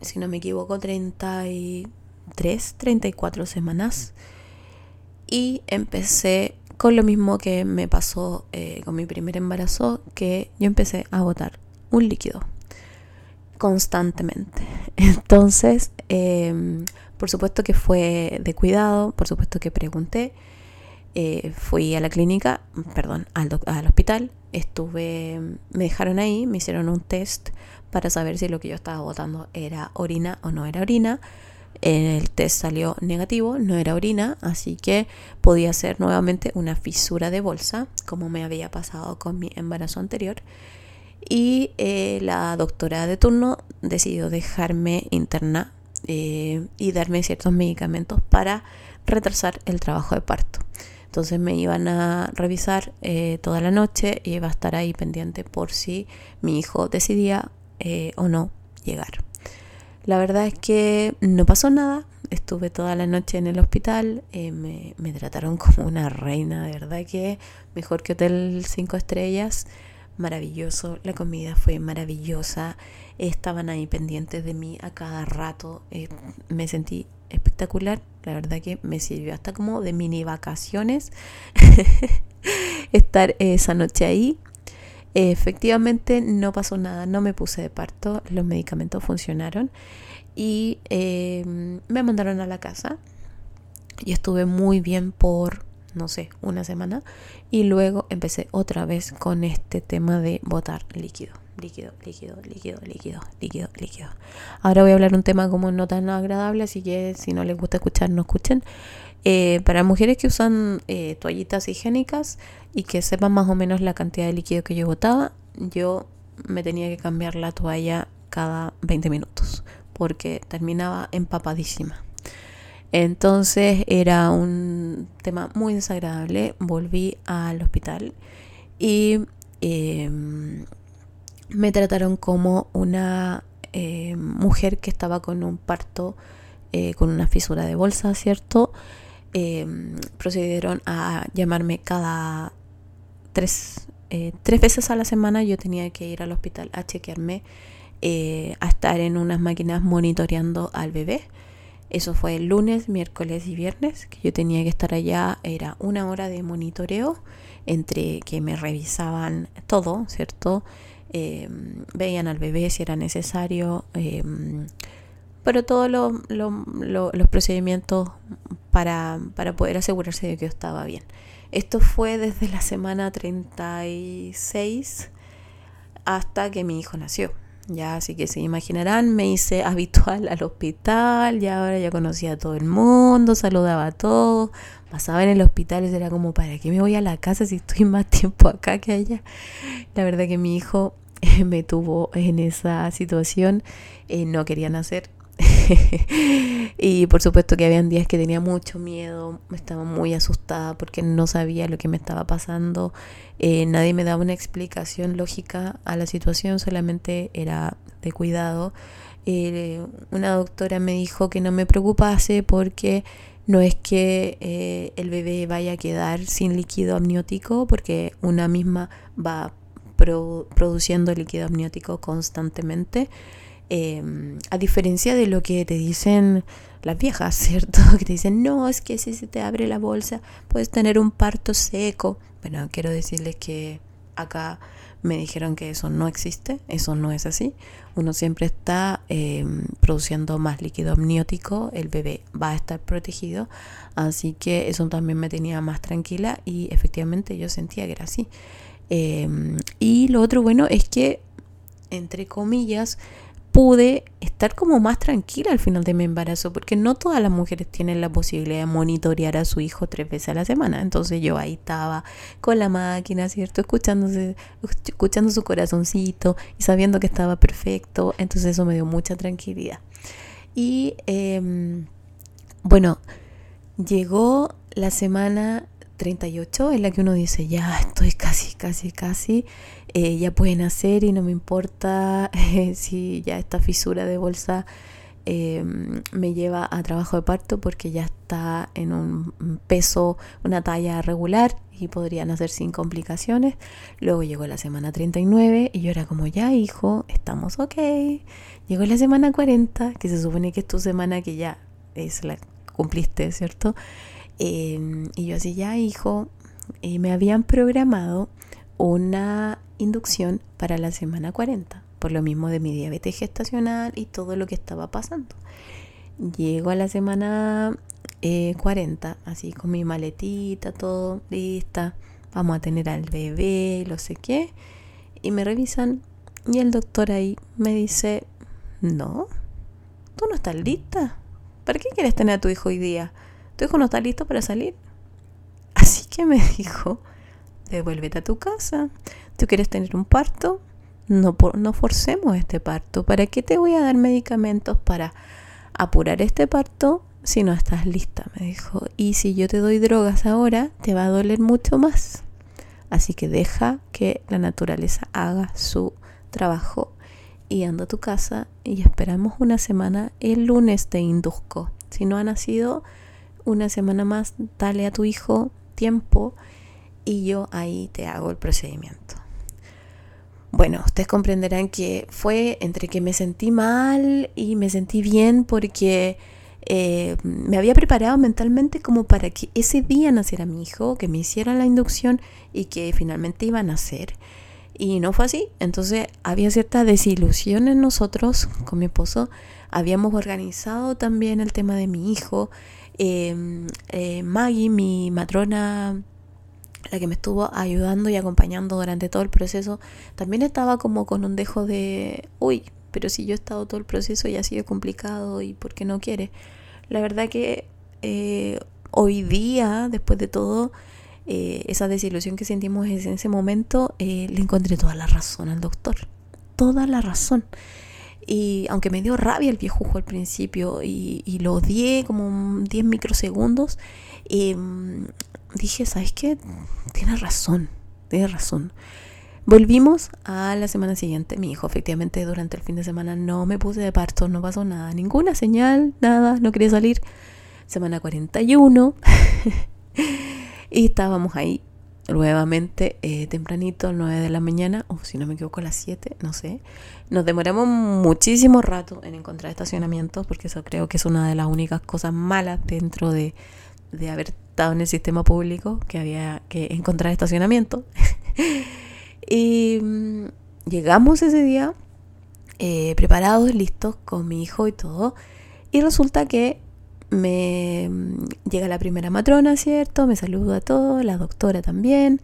si no me equivoco, 33, 34 semanas y empecé con lo mismo que me pasó eh, con mi primer embarazo, que yo empecé a botar un líquido constantemente. Entonces, em, por supuesto que fue de cuidado, por supuesto que pregunté. Eh, fui a la clínica, perdón, al, al hospital, estuve, me dejaron ahí, me hicieron un test para saber si lo que yo estaba botando era orina o no era orina. El test salió negativo, no era orina, así que podía ser nuevamente una fisura de bolsa, como me había pasado con mi embarazo anterior y eh, la doctora de turno decidió dejarme interna eh, y darme ciertos medicamentos para retrasar el trabajo de parto. Entonces me iban a revisar eh, toda la noche y iba a estar ahí pendiente por si mi hijo decidía o no llegar. La verdad es que no pasó nada, estuve toda la noche en el hospital, me, me, trataron como una reina, de verdad que mejor que Hotel 5 Estrellas maravilloso, la comida fue maravillosa, estaban ahí pendientes de mí a cada rato, eh, me sentí espectacular, la verdad que me sirvió hasta como de mini vacaciones estar esa noche ahí. efectivamente no pasó nada, no me puse de parto, los medicamentos funcionaron y eh, me mandaron a la casa y estuve muy bien por no sé, una semana y luego empecé otra vez con este tema de botar líquido. Líquido, líquido, líquido, líquido, líquido, líquido. Ahora voy a hablar un tema como no tan agradable, así que si no les gusta escuchar, no escuchen. Eh, para mujeres que usan eh, toallitas higiénicas y que sepan más o menos la cantidad de líquido que yo botaba, yo me tenía que cambiar la toalla cada 20 minutos porque terminaba empapadísima. Entonces era un tema muy desagradable. Volví al hospital y em, me trataron como una em, mujer que estaba con un parto, eh, con una fisura de bolsa, ¿cierto? Em, procedieron a llamarme cada tres, eh, tres veces a la semana. Yo tenía que ir al hospital a chequearme, eh, a estar en unas máquinas monitoreando al bebé. Eso fue el lunes, miércoles y viernes, que yo tenía que estar allá. Era una hora de monitoreo entre que me revisaban todo, ¿cierto? Em, veían al bebé si era necesario, em, pero todos los procedimientos para, para poder asegurarse de que estaba bien. Esto fue desde la semana 36 hasta que mi hijo nació. Ya, así que se imaginarán, me hice habitual al hospital, ya ahora ya conocía a todo el mundo, saludaba a todos, pasaba en el hospital era como, ¿para qué me voy a la casa si estoy más tiempo acá que allá? La verdad que mi hijo me tuvo en esa situación, eh, no quería nacer, y por supuesto que habían días que tenía mucho miedo, estaba muy asustada porque no sabía lo que me estaba pasando. Eh, nadie me daba una explicación lógica a la situación, solamente era de cuidado. Eh, una doctora me dijo que no me preocupase porque no es que eh, el bebé vaya a quedar sin líquido amniótico, porque una misma va produciendo líquido amniótico constantemente. Em, a diferencia de lo que te dicen las viejas, ¿cierto? Que te dicen, no, es que si se te abre la bolsa puedes tener un parto seco. Bueno, quiero decirles que acá me dijeron que eso no existe, eso no es así. Uno siempre está em, produciendo más líquido amniótico, el bebé va a estar protegido, así que eso también me tenía más tranquila y efectivamente yo sentía que era así. Em, y lo otro bueno es que, entre comillas, pude estar como más tranquila al final de mi embarazo, porque no todas las mujeres tienen la posibilidad de monitorear a su hijo tres veces a la semana. Entonces yo ahí estaba con la máquina, ¿cierto? Escuchándose, escuchando su corazoncito y sabiendo que estaba perfecto. Entonces eso me dio mucha tranquilidad. Y em, bueno, llegó la semana 38 en la que uno dice, ya estoy casi, casi, casi, eh, ya pueden hacer y no me importa eh, si ya esta fisura de bolsa em, me lleva a trabajo de parto porque ya está en un peso, una talla regular y podrían hacer sin complicaciones. Luego llegó la semana 39 y yo era como, ya hijo, estamos ok. Llegó la semana 40, que se supone que es tu semana que ya es la cumpliste, ¿cierto? Em, y yo así, ya hijo, y me habían programado una inducción para la semana 40, por lo mismo de mi diabetes gestacional y todo lo que estaba pasando. Llego a la semana 40, eh, así con mi maletita, todo lista, vamos a tener al bebé, lo sé qué, y me revisan y el doctor ahí me dice, no, tú no estás lista, ¿para qué quieres tener a tu hijo hoy día? Tu no está listo para salir. Así que me dijo, devuélvete a tu casa. ¿Tú quieres tener un parto? No, no forcemos este parto. ¿Para qué te voy a dar medicamentos para apurar este parto si no estás lista? Me dijo. Y si yo te doy drogas ahora, te va a doler mucho más. Así que deja que la naturaleza haga su trabajo y anda a tu casa y esperamos una semana. El lunes te induzco. Si no ha nacido, una semana más, dale a tu hijo tiempo y yo ahí te hago el procedimiento. Bueno, ustedes comprenderán que fue entre que me sentí mal y me sentí bien porque eh, me había preparado mentalmente como para que ese día naciera mi hijo, que me hiciera la inducción y que finalmente iba a nacer. Y no fue así. Entonces había cierta desilusión en nosotros con mi esposo. Habíamos organizado también el tema de mi hijo. Em, eh, Maggie, mi matrona la que me estuvo ayudando y acompañando durante todo el proceso, también estaba como con un dejo de, uy, pero si yo he estado todo el proceso y ha sido complicado y por qué no quiere. La verdad que eh, hoy día, después de todo, eh, esa desilusión que sentimos en ese momento, le encontré toda la razón al doctor. Toda la razón. Y aunque me dio rabia el viejo al principio y, y lo odié como 10 microsegundos, em, dije, ¿sabes qué? Tienes razón, tienes razón. Volvimos a la semana siguiente. Mi hijo, efectivamente, durante el fin de semana no me puse de parto, no pasó nada, ninguna señal, nada, no quería salir. Semana 41. y estábamos ahí nuevamente eh, tempranito, 9 de la mañana, o si no me equivoco, a las 7, no sé. Nos demoramos muchísimo rato en encontrar estacionamientos, porque eso creo que es una de las únicas cosas malas dentro de, de haber estado en el sistema público, que había que encontrar estacionamiento. Y mm, llegamos ese día eh, preparados, listos con mi hijo y todo. Y resulta que me llega la primera matrona, ¿cierto? Me saluda a todos, la doctora también.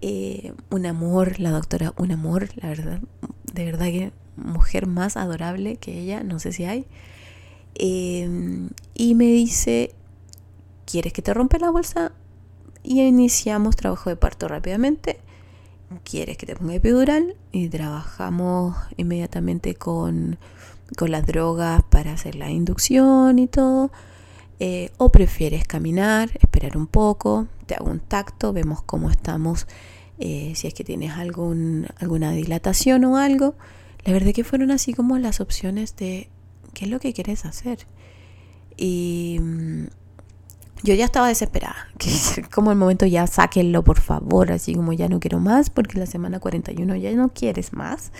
Eh, un amor, la doctora, un amor, la verdad. De verdad que mujer más adorable que ella, no sé si hay. Eh, y me dice, ¿quieres que te rompa la bolsa? Y iniciamos trabajo de parto rápidamente quieres que te ponga epidural y trabajamos inmediatamente con, las drogas para hacer la inducción y todo. Eh, o prefieres caminar, esperar un poco, te hago un tacto, vemos cómo estamos, eh, si es que tienes algún, alguna dilatación o algo. La verdad que fueron así como las opciones de qué es lo que quieres hacer. Y mm, yo ya estaba desesperada. Que como el momento ya sáquenlo, por favor. Así como ya no quiero más, porque la semana 41 ya no quieres más.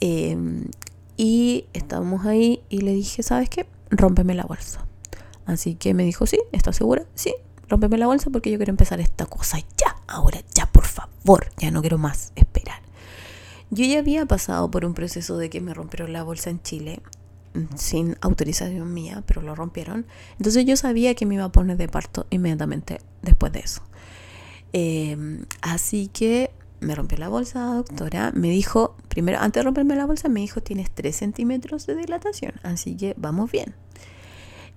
Em, y estábamos ahí y le dije, ¿sabes qué? Rómpeme la bolsa. Así que me dijo, sí, ¿estás segura? Sí, rómpeme la bolsa porque yo quiero empezar esta cosa ya. Ahora ya, por favor. Ya no quiero más esperar. Yo ya había pasado por un proceso de que me rompieron la bolsa en Chile sin autorización mía, pero lo rompieron. Entonces yo sabía que me iba a poner de parto inmediatamente después de eso. Em, así que me rompió la bolsa, doctora. Me dijo, primero, antes de romperme la bolsa, me dijo, tienes 3 centímetros de dilatación, así que vamos bien.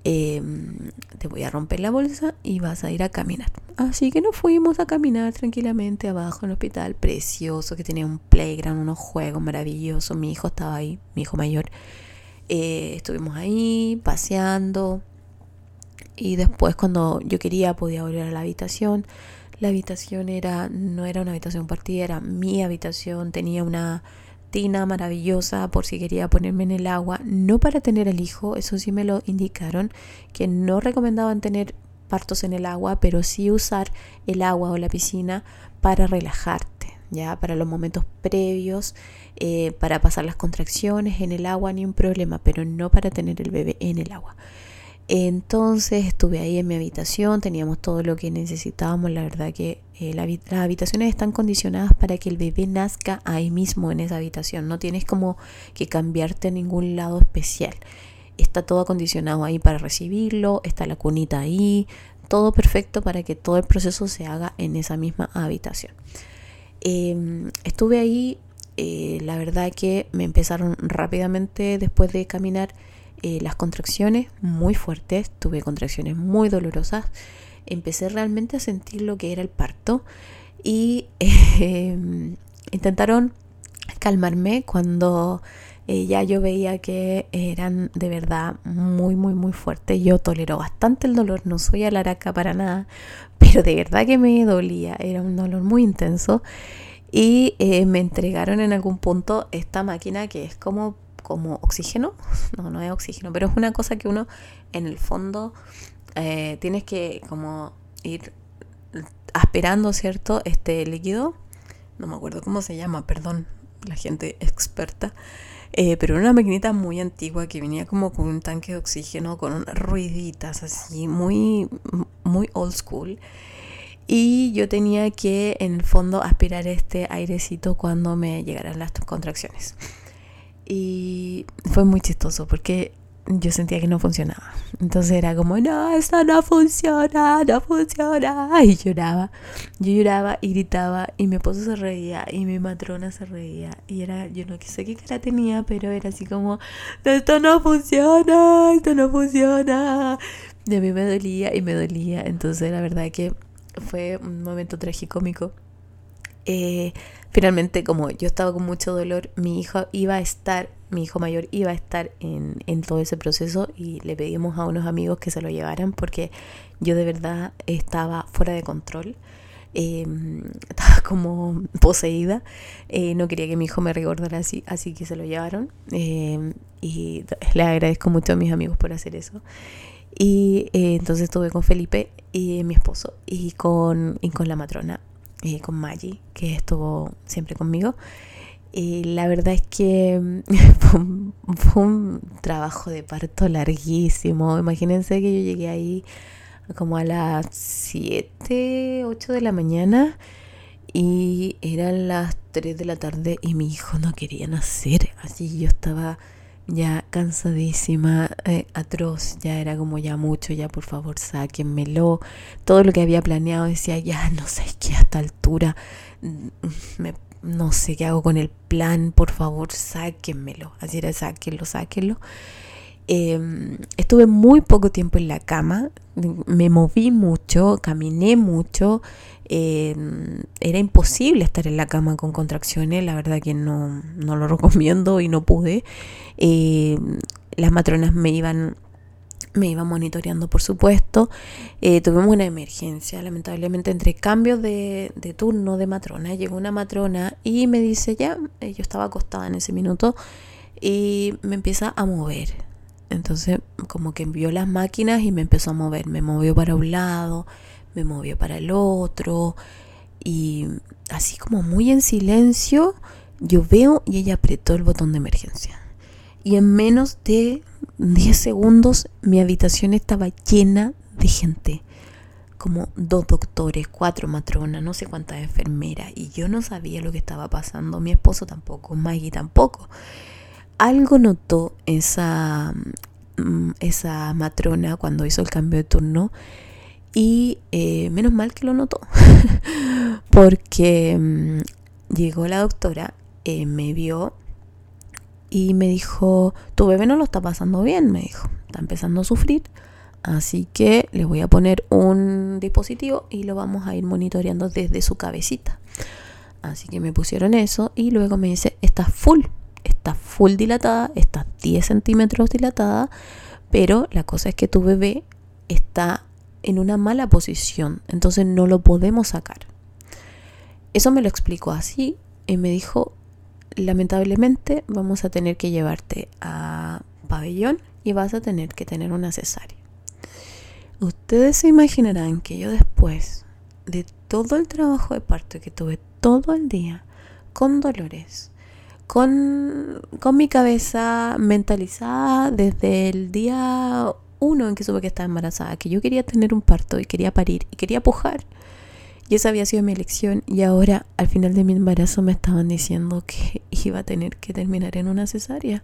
Em, te voy a romper la bolsa y vas a ir a caminar. Así que nos fuimos a caminar tranquilamente abajo en el hospital, precioso, que tenía un playground, unos juegos maravillosos. Mi hijo estaba ahí, mi hijo mayor. Eh, estuvimos ahí paseando y después cuando yo quería podía volver a la habitación. La habitación era no era una habitación partida, era mi habitación, tenía una tina maravillosa por si quería ponerme en el agua, no para tener el hijo, eso sí me lo indicaron, que no recomendaban tener partos en el agua, pero sí usar el agua o la piscina para relajarte, ya para los momentos previos eh, para pasar las contracciones en el agua ni un problema, pero no para tener el bebé en el agua. Entonces estuve ahí en mi habitación, teníamos todo lo que necesitábamos, la verdad que eh, las habitaciones están condicionadas para que el bebé nazca ahí mismo en esa habitación, no tienes como que cambiarte a ningún lado especial. Está todo acondicionado ahí para recibirlo, está la cunita ahí, todo perfecto para que todo el proceso se haga en esa misma habitación. Em, estuve ahí eh, la verdad que me empezaron rápidamente después de caminar eh, las contracciones muy fuertes, tuve contracciones muy dolorosas, empecé realmente a sentir lo que era el parto y em, intentaron calmarme cuando eh, ya yo veía que eran de verdad muy, muy, muy fuertes. Yo tolero bastante el dolor, no soy alaraca para nada, pero de verdad que me dolía, era un dolor muy intenso y eh, me entregaron en algún punto esta máquina que es como, como oxígeno, no, no es oxígeno, pero es una cosa que uno en el fondo eh, tienes que como ir aspirando, ¿cierto? Este líquido, no me acuerdo cómo se llama, perdón, la gente experta, eh, pero era una maquinita muy antigua que venía como con un tanque de oxígeno, con unas ruiditas así, muy, muy old school. Y yo tenía que, en el fondo, aspirar este airecito cuando me llegaran las contracciones. Y fue muy chistoso porque yo sentía que no funcionaba. Entonces era como, no, esto no funciona, no funciona. Y lloraba. Yo lloraba y gritaba y mi esposo se reía y mi matrona se reía. Y era, yo no sé qué cara tenía, pero era así como, esto no funciona, esto no funciona. Y a mí me dolía y me dolía. Entonces la verdad que fue un momento tragicómico. Eh, finalmente, como yo estaba con mucho dolor, mi hijo iba a estar mi hijo mayor iba a estar en, todo ese proceso y le pedimos a unos amigos que se lo llevaran porque yo de verdad estaba fuera de control. Em, estaba como poseída, eh, no quería que mi hijo me recordara así, así que se lo llevaron em, y le agradezco mucho a mis amigos por hacer eso. Y eh, entonces estuve con Felipe y mi esposo y con, y con la matrona, eh, con Maggie, que estuvo siempre conmigo. Y la verdad es que fue un, trabajo de parto larguísimo. Imagínense que yo llegué ahí como a las 7, 8 de la mañana y eran las 3 de la tarde y mi hijo no quería nacer. Así yo estaba ya cansadísima, eh, atroz, ya era como ya mucho, ya por favor sáquenmelo. Todo lo que había planeado decía, ya no sé qué a esta altura mm, me no sé qué hago con el plan, por favor, sáquenmelo. Así era, sáquenlo, sáquenlo. Em, estuve muy poco tiempo en la cama, me moví mucho, caminé mucho. Em, era imposible estar en la cama con contracciones, la verdad que no, no lo recomiendo y no pude. Em, las matronas me iban me iba monitoreando, por supuesto. Eh, tuvimos una emergencia, lamentablemente, entre cambios de, turno de matrona. Llegó una matrona y me dice, ya, eh, yo estaba acostada en ese minuto y me empieza a mover. Entonces, como que envió las máquinas y me empezó a mover. Me movió para un lado, me movió para el otro. Y así como muy en silencio, yo veo y ella apretó el botón de emergencia. Y en menos de 10 segundos mi habitación estaba llena de gente. Como dos doctores, cuatro matronas, no sé cuántas enfermeras. Y yo no sabía lo que estaba pasando. Mi esposo tampoco, Maggie tampoco. Algo notó esa, mm, esa matrona cuando hizo el cambio de turno. Y eh, menos mal que lo notó. Porque mm, llegó la doctora, eh, me vio y me dijo, tu bebé no lo está pasando bien, me dijo, está empezando a sufrir, así que le voy a poner un dispositivo y lo vamos a ir monitoreando desde su cabecita. Así que me pusieron eso y luego me dice, está full, está full dilatada, está 10 centímetros dilatada, pero la cosa es que tu bebé está en una mala posición, entonces no lo podemos sacar. Eso me lo explicó así y me dijo, lamentablemente vamos a tener que llevarte a pabellón y vas a tener que tener una cesárea. Ustedes se imaginarán que yo después de todo el trabajo de parto que tuve todo el día, con dolores, con, con mi cabeza mentalizada desde el día uno en que supe que estaba embarazada, que yo quería tener un parto y quería parir y quería pujar, y esa había sido mi elección y ahora al final de mi embarazo me estaban diciendo que iba a tener que terminar en una cesárea.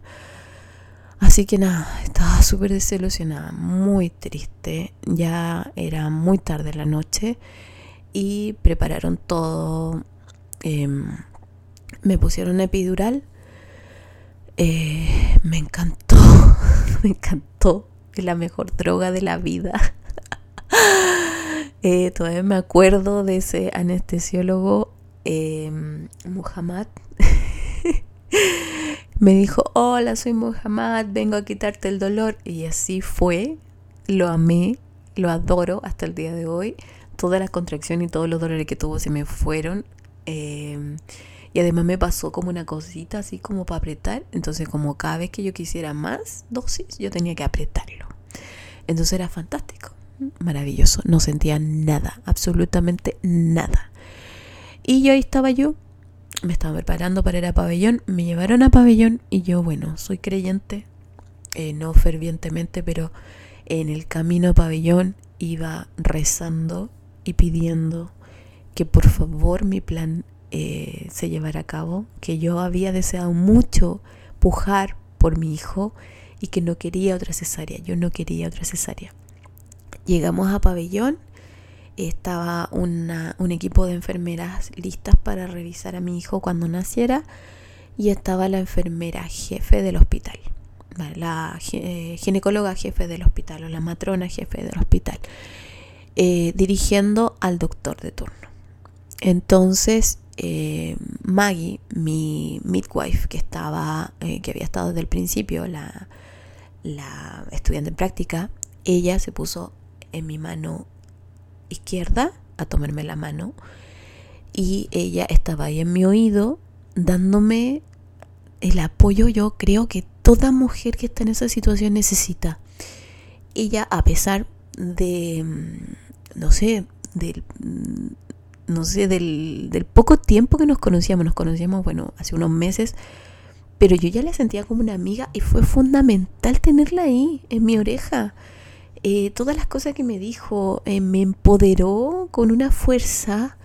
Así que nada, estaba súper desilusionada, muy triste. Ya era muy tarde la noche y prepararon todo. Em, me pusieron epidural. Eh, me encantó, me encantó. La mejor droga de la vida. Eh, todavía me acuerdo de ese anestesiólogo, em, Muhammad. me dijo, hola, soy Muhammad, vengo a quitarte el dolor. Y así fue, lo amé, lo adoro hasta el día de hoy. Toda la contracción y todos los dolores que tuvo se me fueron. Em, y además me pasó como una cosita así como para apretar. Entonces como cada vez que yo quisiera más dosis, yo tenía que apretarlo. Entonces era fantástico maravilloso, no sentía nada, absolutamente nada. Y yo ahí estaba yo, me estaba preparando para ir a pabellón, me llevaron a pabellón y yo, bueno, soy creyente, eh, no fervientemente, pero en el camino a pabellón iba rezando y pidiendo que por favor mi plan eh, se llevara a cabo, que yo había deseado mucho pujar por mi hijo y que no quería otra cesárea. Yo no quería otra cesárea. Llegamos a pabellón, estaba un equipo de enfermeras listas para revisar a mi hijo cuando naciera y estaba la enfermera jefe del hospital, la eh, ginecóloga jefe del hospital o la matrona jefe del hospital, eh, dirigiendo al doctor de turno. Entonces, eh, Maggie, mi midwife, que estaba, que había estado desde el principio, la, la estudiante en práctica, ella se puso en mi mano izquierda a tomarme la mano y ella estaba ahí en mi oído dándome el apoyo yo creo que toda mujer que está en esa situación necesita. Ella a pesar de mm, no sé, del no sé, del, del poco tiempo que nos conocíamos, nos conocíamos, bueno, hace unos meses, pero yo ya la sentía como una amiga y fue fundamental tenerla ahí, en mi oreja. Eh, todas las cosas que me dijo eh, me empoderó con una fuerza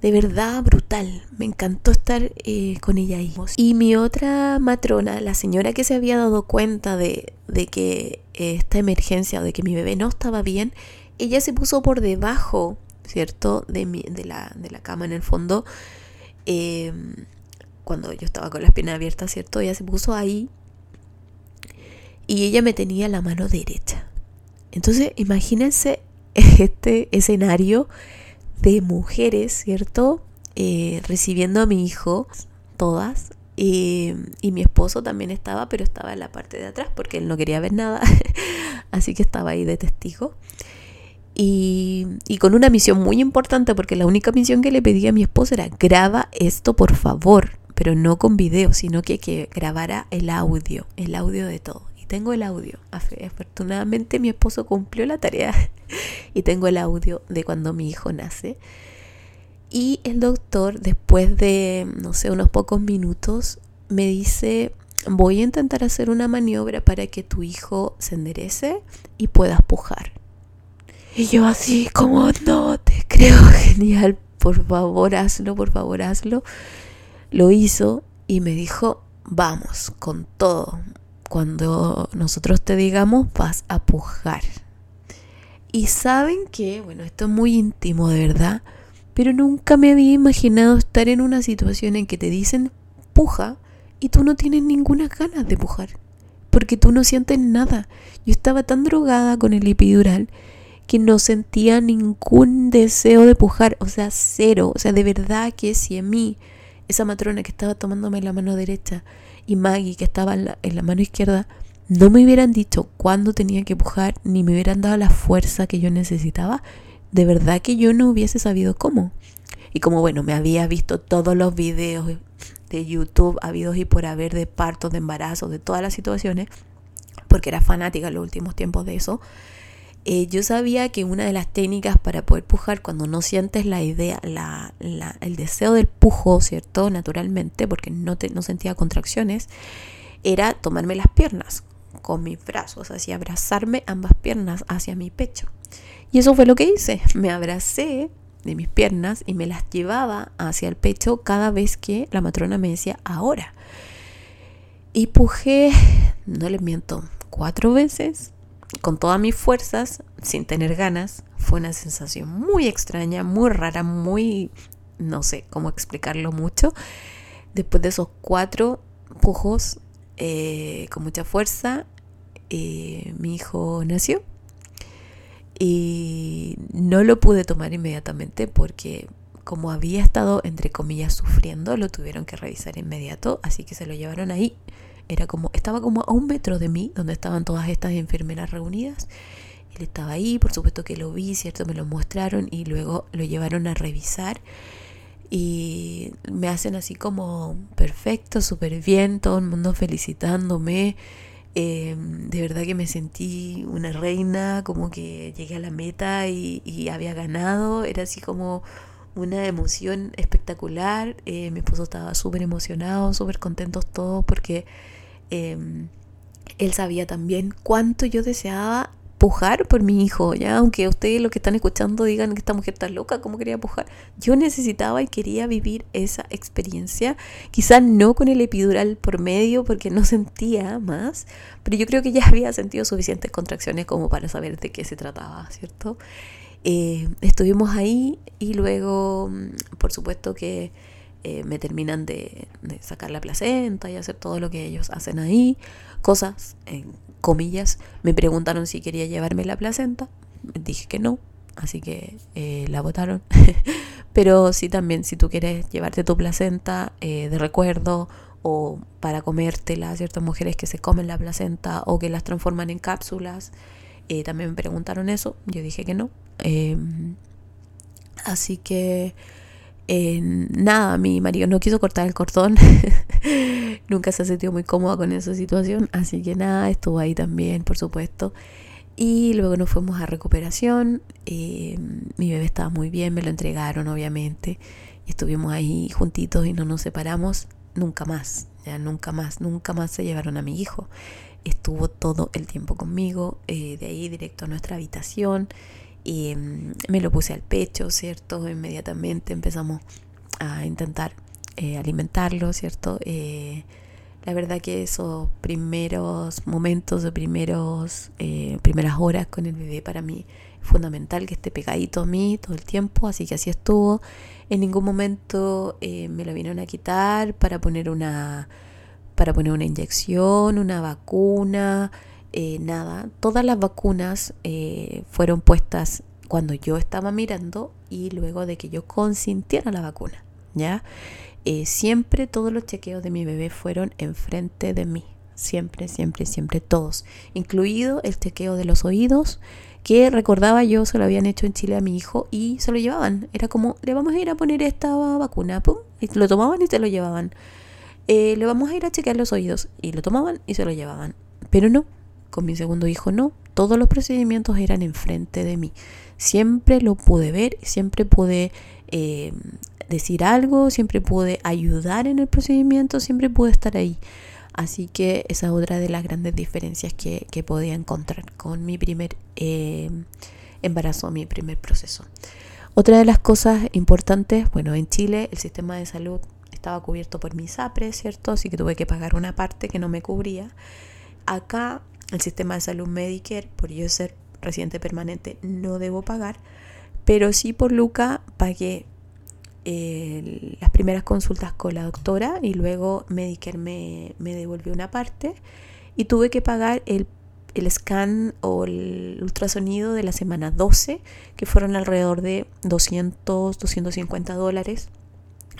de verdad brutal. Me encantó estar eh, con ella ahí. Y mi otra matrona, la señora que se había dado cuenta de, que esta emergencia o de que mi bebé no estaba bien, ella se puso por debajo, ¿cierto? De, de, la, de la cama en el fondo. Em, cuando yo estaba con las piernas abiertas, ¿cierto? Ella se puso ahí y ella me tenía la mano derecha. Entonces, imagínense este escenario de mujeres, ¿cierto? Eh, recibiendo a mi hijo, todas, y, mi esposo también estaba, pero estaba en la parte de atrás porque él no quería ver nada, así que estaba ahí de testigo. Y, y, con una misión muy importante, porque la única misión que le pedí a mi esposo era graba esto por favor, pero no con video, sino que, grabara el audio, el audio de todo tengo el audio. Afortunadamente mi esposo cumplió la tarea y tengo el audio de cuando mi hijo nace. Y el doctor, después de, no sé, unos pocos minutos, me dice, voy a intentar hacer una maniobra para que tu hijo se enderece y puedas pujar. Y yo así como, no, te creo genial, por favor hazlo, por favor hazlo. Lo hizo y me dijo, vamos, con todo, cuando nosotros te digamos vas a pujar. Y saben que, bueno, esto es muy íntimo de verdad, pero nunca me había imaginado estar en una situación en que te dicen puja y tú no tienes ninguna ganas de pujar, porque tú no sientes nada. Yo estaba tan drogada con el epidural que no sentía ningún deseo de pujar, o sea, cero, o sea, de verdad que si a mí, esa matrona que estaba tomándome la mano derecha, y Maggie, que estaba en la, mano izquierda, no me hubieran dicho cuándo tenía que pujar, ni me hubieran dado la fuerza que yo necesitaba, de verdad que yo no hubiese sabido cómo. Y como bueno, me había visto todos los videos de YouTube habidos y por haber de partos, de embarazos, de todas las situaciones, porque era fanática en los últimos tiempos de eso, eh, yo sabía que una de las técnicas para poder pujar cuando no sientes la idea, la, el deseo del pujo, ¿cierto? Naturalmente, porque no, te, no sentía contracciones, era tomarme las piernas con mis brazos, así abrazarme ambas piernas hacia mi pecho. Y eso fue lo que hice. Me abracé de mis piernas y me las llevaba hacia el pecho cada vez que la matrona me decía ahora. Y pujé, no les miento, cuatro veces con todas mis fuerzas, sin tener ganas. Fue una sensación muy extraña, muy rara, muy... no sé cómo explicarlo mucho. Después de esos cuatro pujos eh, con mucha fuerza, eh, mi hijo nació. Y no lo pude tomar inmediatamente porque como había estado, entre comillas, sufriendo, lo tuvieron que revisar inmediato, así que se lo llevaron ahí era como, estaba como a un metro de mí, donde estaban todas estas enfermeras reunidas. Él estaba ahí, por supuesto que lo vi, ¿cierto? Me lo mostraron y luego lo llevaron a revisar. Y me hacen así como perfecto, súper bien, todo el mundo felicitándome. Em, de verdad que me sentí una reina, como que llegué a la meta y, había ganado. Era así como una emoción espectacular. Eh, mi esposo estaba súper emocionado, súper contentos todos porque Em, él sabía también cuánto yo deseaba pujar por mi hijo, ya aunque ustedes los que están escuchando digan que esta mujer está loca, ¿cómo quería pujar? Yo necesitaba y quería vivir esa experiencia, quizás no con el epidural por medio porque no sentía más, pero yo creo que ya había sentido suficientes contracciones como para saber de qué se trataba, ¿cierto? Eh, estuvimos ahí y luego, mm, por supuesto que eh, me terminan de, sacar la placenta y hacer todo lo que ellos hacen ahí, cosas en comillas, me preguntaron si quería llevarme la placenta. Dije que no, así que eh, la votaron. Pero sí también, si tú quieres llevarte tu placenta eh, de recuerdo o para comértela, ciertas mujeres que se comen la placenta o que las transforman en cápsulas, eh, también me preguntaron eso. Yo dije que no. Em, así que nada, mi marido no quiso cortar el cordón. Nunca se sintió muy cómoda con esa situación. Así que nada, estuvo ahí también, por supuesto. Y luego nos fuimos a recuperación. Eh, mi bebé estaba muy bien, me lo entregaron, obviamente. Estuvimos ahí juntitos y no nos separamos nunca más. Ya nunca más, nunca más se llevaron a mi hijo. Estuvo todo el tiempo conmigo, eh, de ahí directo a nuestra habitación y mm, me lo puse al pecho, ¿cierto? Inmediatamente empezamos a intentar eh, alimentarlo, ¿cierto? Eh, la verdad que esos primeros momentos, de primeros, eh, primeras horas con el bebé para mí fundamental que esté pegadito a mí todo el tiempo, así que así estuvo. En ningún momento me lo vinieron a quitar para poner una para poner una inyección, una vacuna, eh, nada, todas las vacunas eh, fueron puestas cuando yo estaba mirando y luego de que yo consintiera la vacuna, ¿ya? Eh, siempre todos los chequeos de mi bebé fueron enfrente de mí, siempre, siempre, siempre todos, incluido el chequeo de los oídos, que recordaba yo se lo habían hecho en Chile a mi hijo y se lo llevaban, era como, le vamos a ir a poner esta vacuna, pum, y lo tomaban y se lo llevaban. le vamos a ir a chequear los oídos y lo tomaban y se lo llevaban, pero no, con mi segundo hijo no. Todos los procedimientos eran enfrente de mí. Siempre lo pude ver, siempre pude eh, decir algo, siempre pude ayudar en el procedimiento, siempre pude estar ahí. Así que esa es otra de las grandes diferencias que, podía encontrar con mi primer eh, embarazo, mi primer proceso. Otra de las cosas importantes, bueno, en Chile el sistema de salud estaba cubierto por mi SAPRE, ¿cierto? Así que tuve que pagar una parte que no me cubría. Acá el sistema de salud Medicare, por yo ser residente permanente, no debo pagar, pero sí por Luca pagué eh, las primeras consultas con la doctora y luego Medicare me, devolvió una parte y tuve que pagar el, el scan o el ultrasonido de la semana 12, que fueron alrededor de 200, 250 dólares.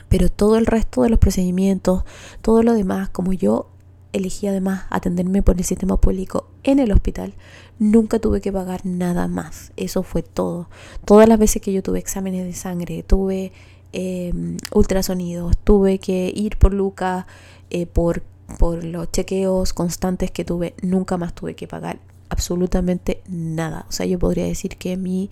Pero todo el resto de los procedimientos, todo lo demás, como yo elegí además atenderme por el sistema público en el hospital, nunca tuve que pagar nada más. Eso fue todo. Todas las veces que yo tuve exámenes de sangre, tuve em, ultrasonidos, tuve que ir por Luca, eh, por, por los chequeos constantes que tuve, nunca más tuve que pagar absolutamente nada. O sea, yo podría decir que mi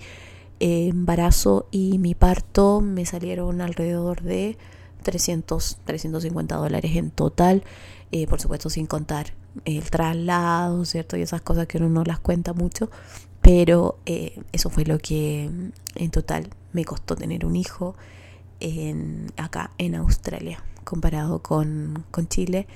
eh, embarazo y mi parto me salieron alrededor de 300, 350 dólares en total. Eh, por supuesto sin contar el traslado, ¿cierto? Y esas cosas que uno no las cuenta mucho, pero eh, eso fue lo que mm, en total me costó tener un hijo en, acá en Australia, comparado con, con Chile.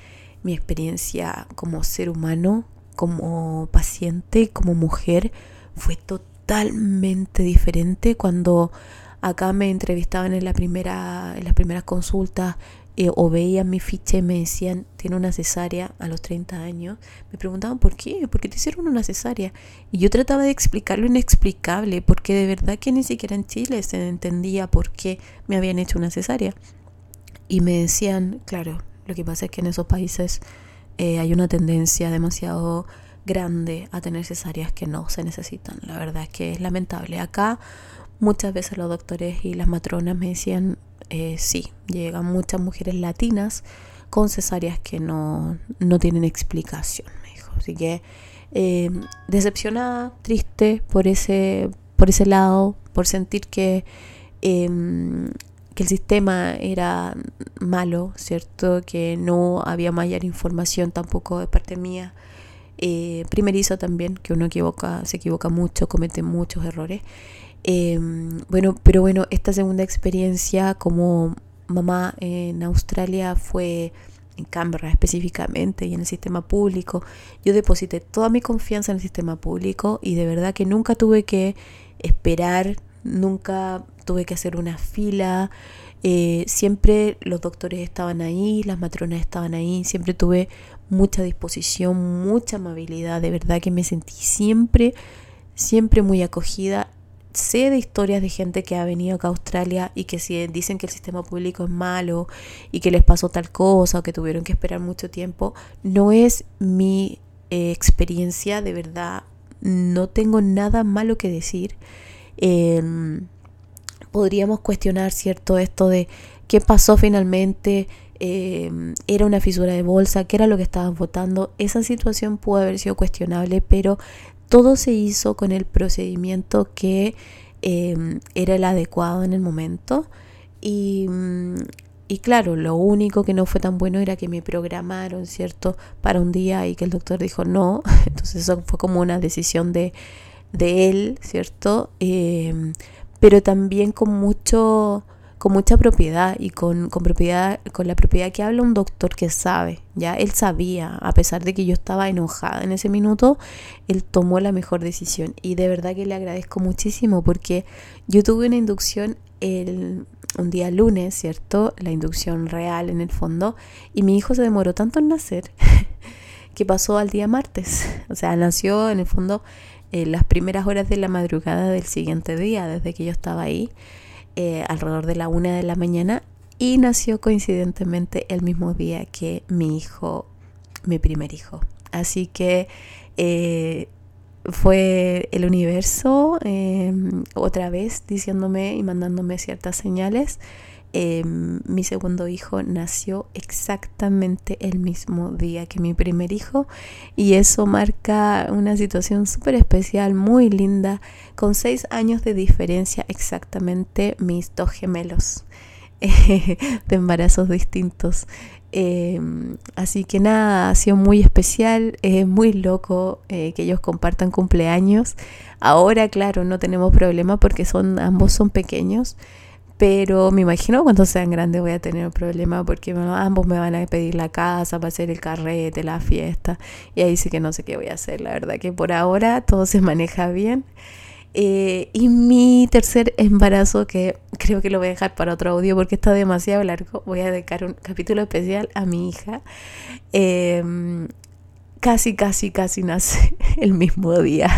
Mi experiencia como ser humano, como paciente, como mujer, fue totalmente diferente cuando acá me entrevistaban en la primera en las primeras consultas eh, o veían mi ficha y me decían, tiene una cesárea a los 30 años, me preguntaban por qué, por qué te hicieron una cesárea. Y yo trataba de explicar lo inexplicable, porque de verdad que ni siquiera en Chile se entendía por qué me habían hecho una cesárea. Y me decían, claro, lo que pasa es que en esos países eh, hay una tendencia demasiado grande a tener cesáreas que no se necesitan. La verdad es que es lamentable. Acá muchas veces los doctores y las matronas me decían, eh, sí, llegan muchas mujeres latinas con cesáreas que no, tienen explicación, me dijo. Así que eh, decepcionada, triste por ese, por ese lado, por sentir que, em, que el sistema era malo, ¿cierto? Que no había mayor información tampoco de parte mía. Eh, primerizo también, que uno equivoca, se equivoca mucho, comete muchos errores. Em, bueno, pero bueno, esta segunda experiencia como mamá en Australia fue en Canberra específicamente y en el sistema público. Yo deposité toda mi confianza en el sistema público y de verdad que nunca tuve que esperar, nunca tuve que hacer una fila. Eh, siempre los doctores estaban ahí, las matronas estaban ahí, siempre tuve mucha disposición, mucha amabilidad, de verdad que me sentí siempre, siempre muy acogida sé de historias de gente que ha venido acá a Australia y que dicen que el sistema público es malo y que les pasó tal cosa o que tuvieron que esperar mucho tiempo, no es mi eh, experiencia, de verdad, no tengo nada malo que decir. Em, podríamos cuestionar, ¿cierto? Esto de qué pasó finalmente, em, era una fisura de bolsa, qué era lo que estaban votando. Esa situación pudo haber sido cuestionable, pero todo se hizo con el procedimiento que em, era el adecuado en el momento. Y, y, claro, lo único que no fue tan bueno era que me programaron, ¿cierto? Para un día y que el doctor dijo no. Entonces eso fue como una decisión de, de él, ¿cierto? Em, pero también con mucho con mucha propiedad y con, propiedad, con la propiedad que habla un doctor que sabe, ya él sabía, a pesar de que yo estaba enojada en ese minuto, él tomó la mejor decisión y de verdad que le agradezco muchísimo porque yo tuve una inducción el, un día lunes, ¿cierto? La inducción real en el fondo y mi hijo se demoró tanto en nacer que pasó al día martes, o sea, nació en el fondo en las primeras horas de la madrugada del siguiente día, desde que yo estaba ahí. Eh, alrededor de la una de la mañana y nació coincidentemente el mismo día que mi hijo, mi primer hijo. Así que eh, fue el universo em, otra vez diciéndome y mandándome ciertas señales. Em, mi segundo hijo nació exactamente el mismo día que mi primer hijo y eso marca una situación súper especial, muy linda, con seis años de diferencia exactamente mis dos gemelos de embarazos distintos. Em, así que nada, ha sido muy especial, es muy loco eh, que ellos compartan cumpleaños. Ahora, claro, no tenemos problema porque son ambos son pequeños. Pero me imagino cuando sean grandes voy a tener un problema porque ambos me van a pedir la casa para hacer el carrete, la fiesta. Y ahí sí que no sé qué voy a hacer. La verdad que por ahora todo se maneja bien. Eh, y mi tercer embarazo, que creo que lo voy a dejar para otro audio porque está demasiado largo, voy a dedicar un capítulo especial a mi hija. Em, casi, casi, casi nace el mismo día.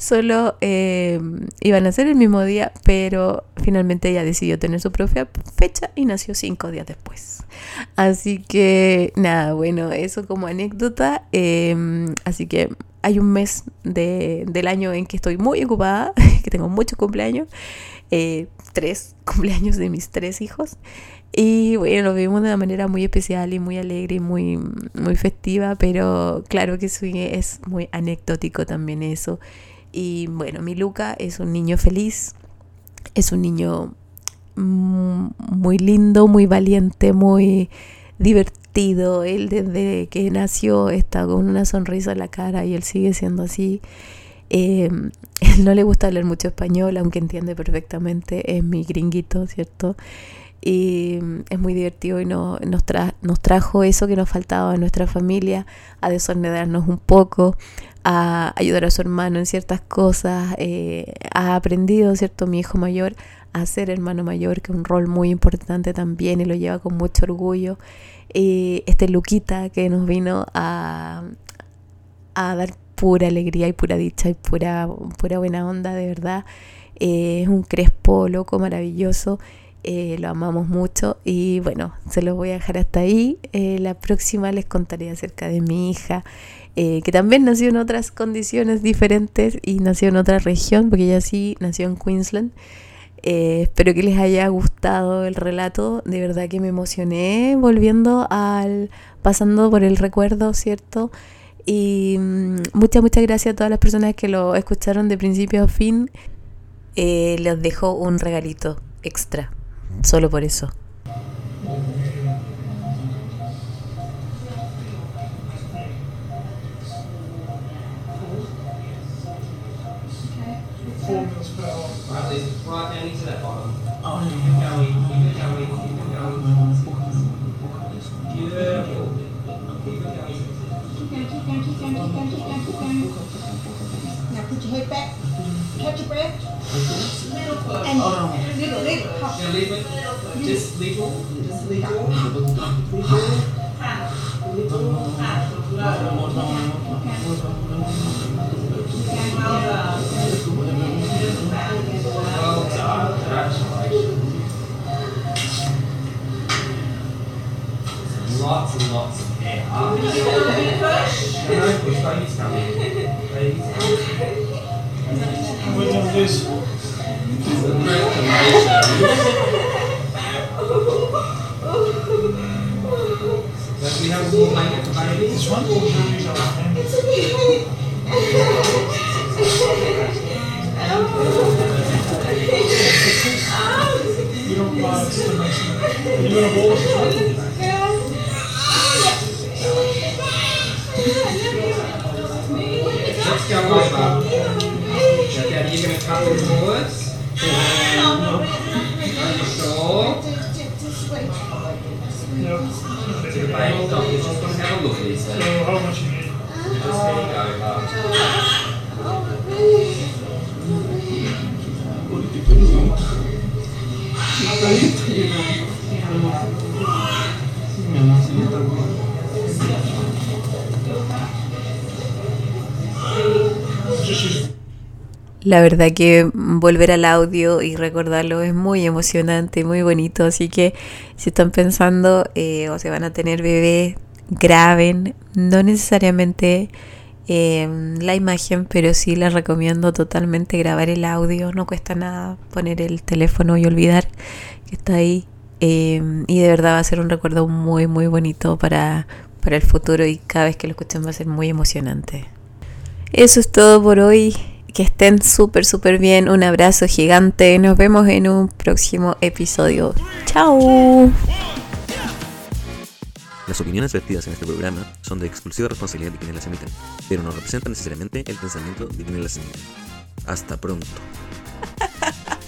Solo eh, iban a ser el mismo día, pero finalmente ella decidió tener su propia fecha y nació cinco días después. Así que nada, bueno, eso como anécdota. Em, así que hay un mes del año en que estoy muy ocupada, que tengo muchos cumpleaños, eh, tres cumpleaños de mis tres hijos. Y bueno, lo vivimos de una manera muy especial y muy alegre y muy, muy festiva, pero claro que es muy anecdótico también eso. Y bueno, mi Luca es un niño feliz, es un niño muy lindo, muy valiente, muy divertido. Él desde que nació está con una sonrisa en la cara y él sigue siendo así. Eh, no le gusta hablar mucho español, aunque entiende perfectamente, es mi gringuito, ¿cierto? y es muy divertido y nos, nos trajo eso que nos faltaba en nuestra familia, a desordenarnos un poco, a ayudar a su hermano en ciertas cosas, eh, ha aprendido, ¿cierto? Mi hijo mayor a ser hermano mayor, que es un rol muy importante también y lo lleva con mucho orgullo. y este Luquita que nos vino a, a dar pura alegría y pura dicha y pura, pura buena onda, de verdad. Eh, es un crespo loco, maravilloso eh, lo amamos mucho y bueno, se los voy a dejar hasta ahí. Eh, la próxima les contaré acerca de mi hija, eh, que también nació en otras condiciones diferentes y nació en otra región, porque ella sí nació en Queensland. espero que les haya gustado el relato, de verdad que me emocioné volviendo al, pasando por el recuerdo, ¿cierto? Y mm, muchas, muchas gracias a todas las personas que lo escucharon de principio a fin. les dejo un regalito extra solo por eso. And oh, no. legal. Yeah. Just. Just. Lots and lots of hair. Push, baby's coming. Baby's coming. We're this. It is a great condition. that we have to buy this one. It's okay. you don't much. You're La verdad que volver al audio y recordarlo es muy emocionante, muy bonito. Así que si están pensando eh, o se van a tener bebé, graben. No necesariamente eh, la imagen, pero sí les recomiendo totalmente grabar el audio. No cuesta nada poner el teléfono y olvidar que está ahí. Eh, y de verdad va a ser un recuerdo muy, muy bonito para, para el futuro y cada vez que lo escuchen va a ser muy emocionante. Eso es todo por hoy. Que estén súper, súper bien. Un abrazo gigante. Nos vemos en un próximo episodio. Chao. Las opiniones vertidas en este programa son de exclusiva responsabilidad de quienes las emiten, pero no representan necesariamente el pensamiento de quienes las emiten. Hasta pronto.